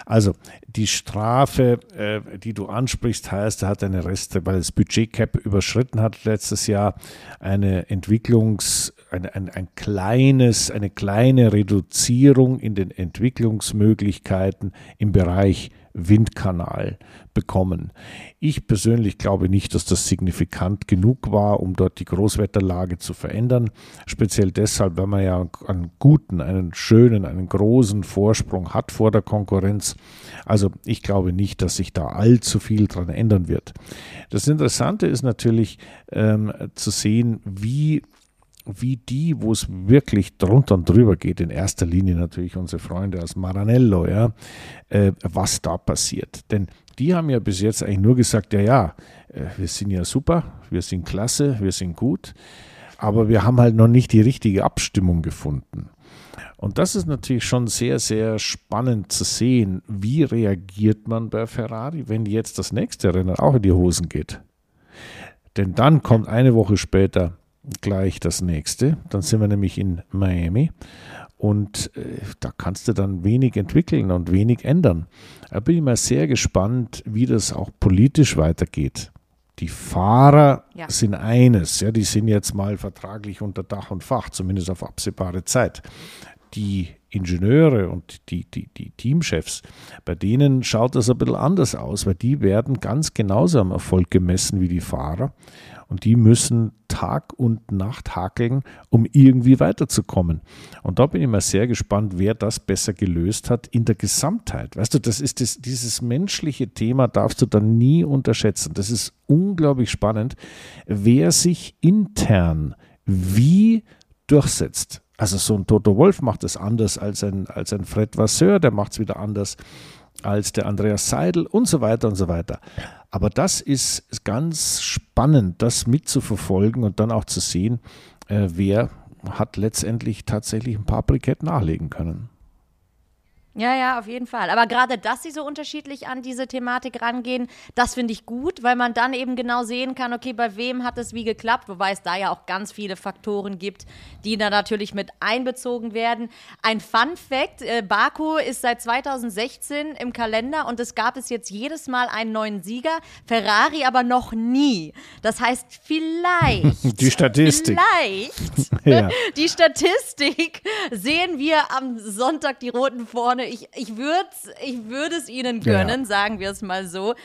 Also die Strafe äh, die du ansprichst, heißt, er hat eine Reste, weil das Budget-Cap überschritten hat letztes Jahr, eine Entwicklungs-, ein, ein, ein kleines, eine kleine Reduzierung in den Entwicklungsmöglichkeiten im Bereich Windkanal bekommen. Ich persönlich glaube nicht, dass das signifikant genug war, um dort die Großwetterlage zu verändern. Speziell deshalb, weil man ja einen guten, einen schönen, einen großen Vorsprung hat vor der Konkurrenz. Also ich glaube nicht, dass sich da allzu viel dran ändern wird. Das Interessante ist natürlich ähm, zu sehen, wie wie die, wo es wirklich drunter und drüber geht, in erster Linie natürlich unsere Freunde aus Maranello, ja, äh, was da passiert. Denn die haben ja bis jetzt eigentlich nur gesagt, ja, ja, äh, wir sind ja super, wir sind klasse, wir sind gut, aber wir haben halt noch nicht die richtige Abstimmung gefunden. Und das ist natürlich schon sehr, sehr spannend zu sehen, wie reagiert man bei Ferrari, wenn jetzt das nächste Rennen auch in die Hosen geht. Denn dann kommt eine Woche später gleich das nächste. Dann sind wir nämlich in Miami und äh, da kannst du dann wenig entwickeln und wenig ändern. Da bin ich mal sehr gespannt, wie das auch politisch weitergeht. Die Fahrer ja. sind eines, ja, die sind jetzt mal vertraglich unter Dach und Fach, zumindest auf absehbare Zeit. Die Ingenieure und die, die, die Teamchefs, bei denen schaut das ein bisschen anders aus, weil die werden ganz genauso am Erfolg gemessen wie die Fahrer und die müssen Tag und Nacht hakeln, um irgendwie weiterzukommen. Und da bin ich mal sehr gespannt, wer das besser gelöst hat in der Gesamtheit. Weißt du, das ist das, dieses menschliche Thema, darfst du dann nie unterschätzen. Das ist unglaublich spannend, wer sich intern wie durchsetzt. Also so ein Toto Wolf macht es anders als ein, als ein Fred Vasseur, der macht es wieder anders als der Andreas Seidel und so weiter und so weiter. Aber das ist ganz spannend, das mitzuverfolgen und dann auch zu sehen, äh, wer hat letztendlich tatsächlich ein paar Brikett nachlegen können. Ja, ja, auf jeden Fall. Aber gerade, dass sie so unterschiedlich an diese Thematik rangehen, das finde ich gut, weil man dann eben genau sehen kann, okay, bei wem hat es wie geklappt, wobei es da ja auch ganz viele Faktoren gibt, die da natürlich mit einbezogen werden. Ein Fun Fact, äh, Baku ist seit 2016 im Kalender und es gab es jetzt jedes Mal einen neuen Sieger, Ferrari aber noch nie. Das heißt, vielleicht. Die Statistik. Vielleicht. ja. Die Statistik sehen wir am Sonntag die Roten vorne. Ich, ich würde ich würd es ihnen gönnen, ja. sagen wir es mal so.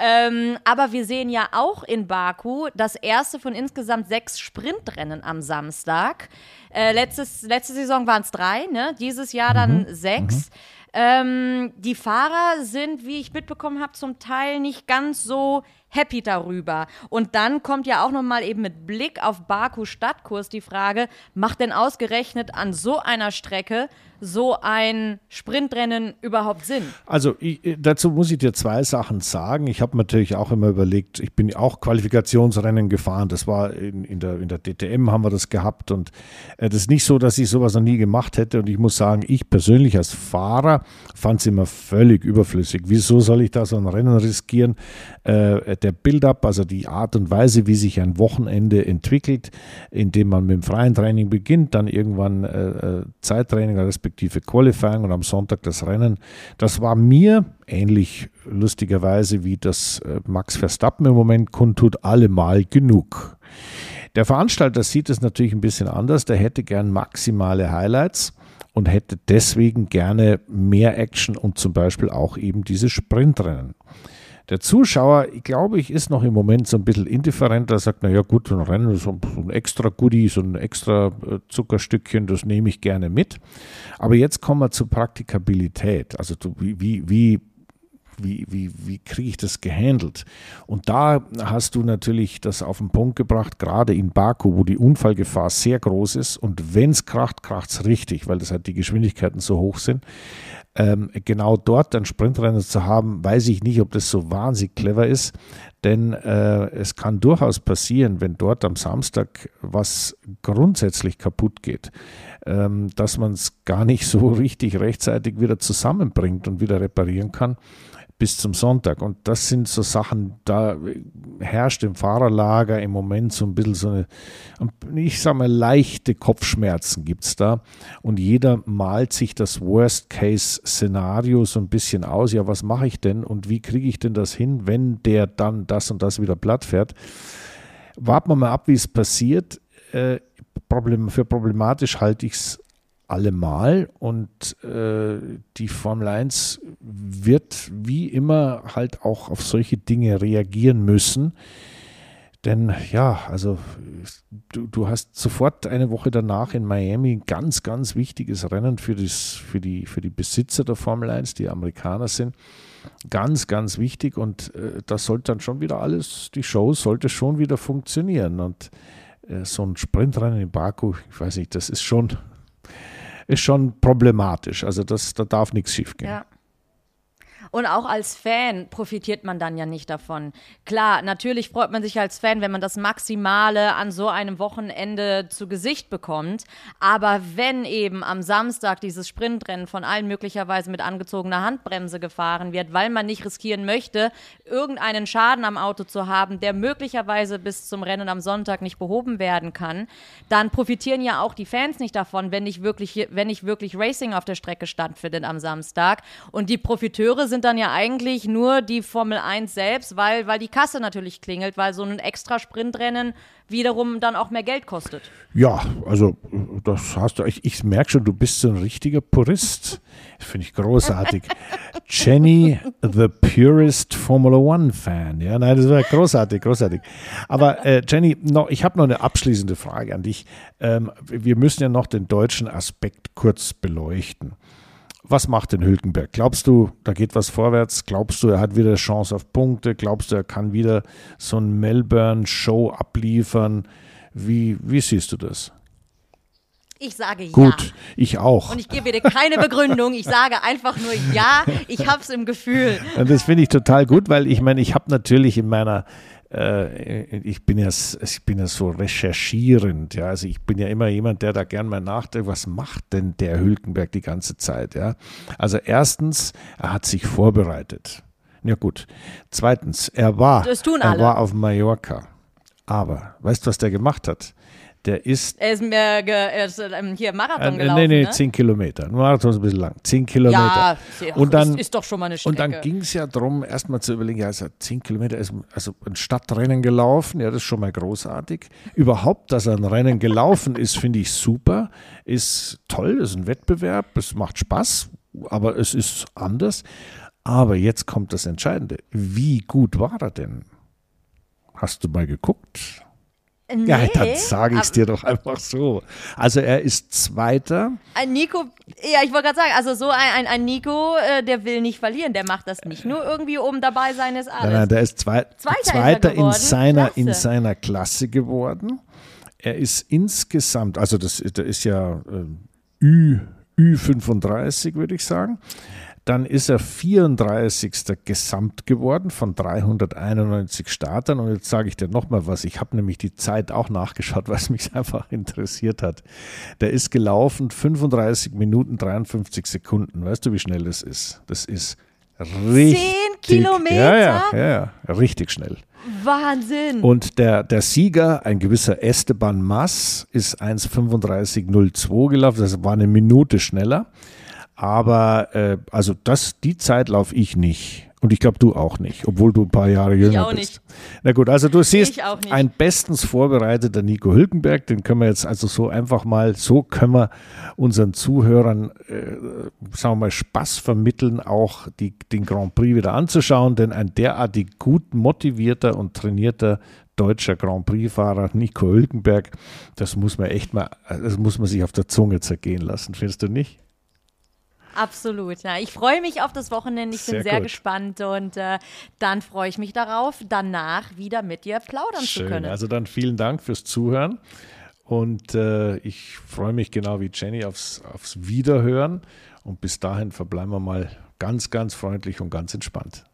Ähm, aber wir sehen ja auch in Baku das erste von insgesamt sechs Sprintrennen am Samstag. Äh, letztes, letzte Saison waren es drei, ne? dieses Jahr dann mhm. sechs. Mhm. Ähm, die Fahrer sind, wie ich mitbekommen habe, zum Teil nicht ganz so happy darüber. Und dann kommt ja auch nochmal eben mit Blick auf Baku Stadtkurs die Frage, macht denn ausgerechnet an so einer Strecke so ein Sprintrennen überhaupt Sinn? Also ich, dazu muss ich dir zwei Sachen sagen. Ich habe natürlich auch immer überlegt, ich bin auch Qualifikationsrennen gefahren. Das war in, in, der, in der DTM haben wir das gehabt und äh, das ist nicht so, dass ich sowas noch nie gemacht hätte. Und ich muss sagen, ich persönlich als Fahrer fand es immer völlig überflüssig. Wieso soll ich da so ein Rennen riskieren? Äh, der Build-up, also die Art und Weise, wie sich ein Wochenende entwickelt, indem man mit dem freien Training beginnt, dann irgendwann äh, äh Zeittraining respektive Qualifying und am Sonntag das Rennen. Das war mir ähnlich lustigerweise wie das äh, Max Verstappen im Moment kundtut, allemal genug. Der Veranstalter sieht es natürlich ein bisschen anders. Der hätte gern maximale Highlights und hätte deswegen gerne mehr Action und zum Beispiel auch eben diese Sprintrennen. Der Zuschauer, glaube ich, ist noch im Moment so ein bisschen indifferent. Er sagt, naja gut, so ein Rennen, so ein extra Goodie, so ein extra äh, Zuckerstückchen, das nehme ich gerne mit. Aber jetzt kommen wir zur Praktikabilität. Also wie, wie, wie wie, wie, wie kriege ich das gehandelt? Und da hast du natürlich das auf den Punkt gebracht, gerade in Baku, wo die Unfallgefahr sehr groß ist und wenn es kracht, kracht es richtig, weil das halt die Geschwindigkeiten so hoch sind ähm, genau dort ein Sprintrennen zu haben, weiß ich nicht, ob das so wahnsinnig clever ist. Denn äh, es kann durchaus passieren, wenn dort am Samstag was grundsätzlich kaputt geht, ähm, dass man es gar nicht so richtig rechtzeitig wieder zusammenbringt und wieder reparieren kann bis zum Sonntag. Und das sind so Sachen, da herrscht im Fahrerlager im Moment so ein bisschen so eine, ich sage mal, leichte Kopfschmerzen gibt es da. Und jeder malt sich das Worst-Case-Szenario so ein bisschen aus. Ja, was mache ich denn und wie kriege ich denn das hin, wenn der dann das und das wieder platt fährt? Warten wir mal ab, wie es passiert. Äh, für problematisch halte ich es allemal und äh, die Formel 1 wird wie immer halt auch auf solche Dinge reagieren müssen. Denn ja, also du, du hast sofort eine Woche danach in Miami ein ganz, ganz wichtiges Rennen für, das, für, die, für die Besitzer der Formel 1, die Amerikaner sind. Ganz, ganz wichtig und äh, das sollte dann schon wieder alles, die Show sollte schon wieder funktionieren. Und äh, so ein Sprintrennen in Baku, ich weiß nicht, das ist schon, ist schon problematisch. Also das, da darf nichts schiefgehen. Ja. Und auch als Fan profitiert man dann ja nicht davon. Klar, natürlich freut man sich als Fan, wenn man das Maximale an so einem Wochenende zu Gesicht bekommt. Aber wenn eben am Samstag dieses Sprintrennen von allen möglicherweise mit angezogener Handbremse gefahren wird, weil man nicht riskieren möchte, irgendeinen Schaden am Auto zu haben, der möglicherweise bis zum Rennen am Sonntag nicht behoben werden kann, dann profitieren ja auch die Fans nicht davon, wenn nicht wirklich, wenn nicht wirklich Racing auf der Strecke stattfindet am Samstag. Und die Profiteure sind sind dann ja eigentlich nur die Formel 1 selbst, weil, weil die Kasse natürlich klingelt, weil so ein extra Sprintrennen wiederum dann auch mehr Geld kostet. Ja, also das hast du, ich, ich merke schon, du bist so ein richtiger Purist. Das finde ich großartig. Jenny, the purest Formula One Fan. Ja, nein, das war großartig, großartig. Aber äh, Jenny, noch, ich habe noch eine abschließende Frage an dich. Ähm, wir müssen ja noch den deutschen Aspekt kurz beleuchten. Was macht denn Hülkenberg? Glaubst du, da geht was vorwärts? Glaubst du, er hat wieder Chance auf Punkte? Glaubst du, er kann wieder so ein Melbourne-Show abliefern? Wie, wie siehst du das? Ich sage ja. Gut, ich auch. Und ich gebe dir keine Begründung. Ich sage einfach nur ja. Ich habe es im Gefühl. Und das finde ich total gut, weil ich meine, ich habe natürlich in meiner äh, ich bin ja, ich bin ja so recherchierend, ja. Also ich bin ja immer jemand, der da gern mal nachdenkt, was macht denn der Hülkenberg die ganze Zeit, ja. Also erstens, er hat sich vorbereitet. Ja gut. Zweitens, er war, er war auf Mallorca. Aber weißt du, was der gemacht hat? Der ist. Er ist, mehr er ist ähm, hier Marathon äh, gelaufen. Nee, nee, ne? 10 Kilometer. Marathon ist ein bisschen lang. 10 Kilometer. Ja, und dann, ist, ist doch schon mal eine Strecke. Und dann ging es ja darum, erstmal zu überlegen, ja, also 10 Kilometer ist also ein Stadtrennen gelaufen. Ja, das ist schon mal großartig. Überhaupt, dass er ein Rennen gelaufen ist, finde ich super. Ist toll, ist ein Wettbewerb, es macht Spaß aber es ist anders. Aber jetzt kommt das Entscheidende. Wie gut war er denn? Hast du mal geguckt? Nee, ja, dann sage ich es dir doch einfach so. Also er ist Zweiter. Ein Nico, ja, ich wollte gerade sagen, also so ein, ein, ein Nico, äh, der will nicht verlieren. Der macht das nicht nur irgendwie um dabei sein ist Nein, nein, alles. der ist zwei, Zweiter er Zweiter in seiner, in Klasse. seiner Klasse geworden. Er ist insgesamt, also das, der ist ja äh, Ü, Ü35, würde ich sagen. Dann ist er 34. Gesamt geworden von 391 Startern. Und jetzt sage ich dir nochmal was. Ich habe nämlich die Zeit auch nachgeschaut, weil es mich einfach interessiert hat. Der ist gelaufen 35 Minuten 53 Sekunden. Weißt du, wie schnell das ist? Das ist richtig. Kilometer? Ja, ja, ja, ja, richtig schnell. Wahnsinn. Und der, der Sieger, ein gewisser Esteban Mas, ist 1,35,02 gelaufen. Das war eine Minute schneller. Aber äh, also das, die Zeit laufe ich nicht. Und ich glaube, du auch nicht, obwohl du ein paar Jahre jünger auch bist. Na gut, also du siehst, Ich nicht. ein bestens vorbereiteter Nico Hülkenberg, den können wir jetzt also so einfach mal, so können wir unseren Zuhörern, äh, sagen wir mal, Spaß vermitteln, auch die, den Grand Prix wieder anzuschauen, denn ein derartig gut motivierter und trainierter deutscher Grand Prix-Fahrer, Nico Hülkenberg, das muss man echt mal, das muss man sich auf der Zunge zergehen lassen, findest du nicht? Absolut. Ja. Ich freue mich auf das Wochenende. Ich Sehr bin sehr gut. gespannt und äh, dann freue ich mich darauf, danach wieder mit dir plaudern zu Schön. können. Also dann vielen Dank fürs Zuhören. Und äh, ich freue mich genau wie Jenny aufs, aufs Wiederhören. Und bis dahin verbleiben wir mal ganz, ganz freundlich und ganz entspannt.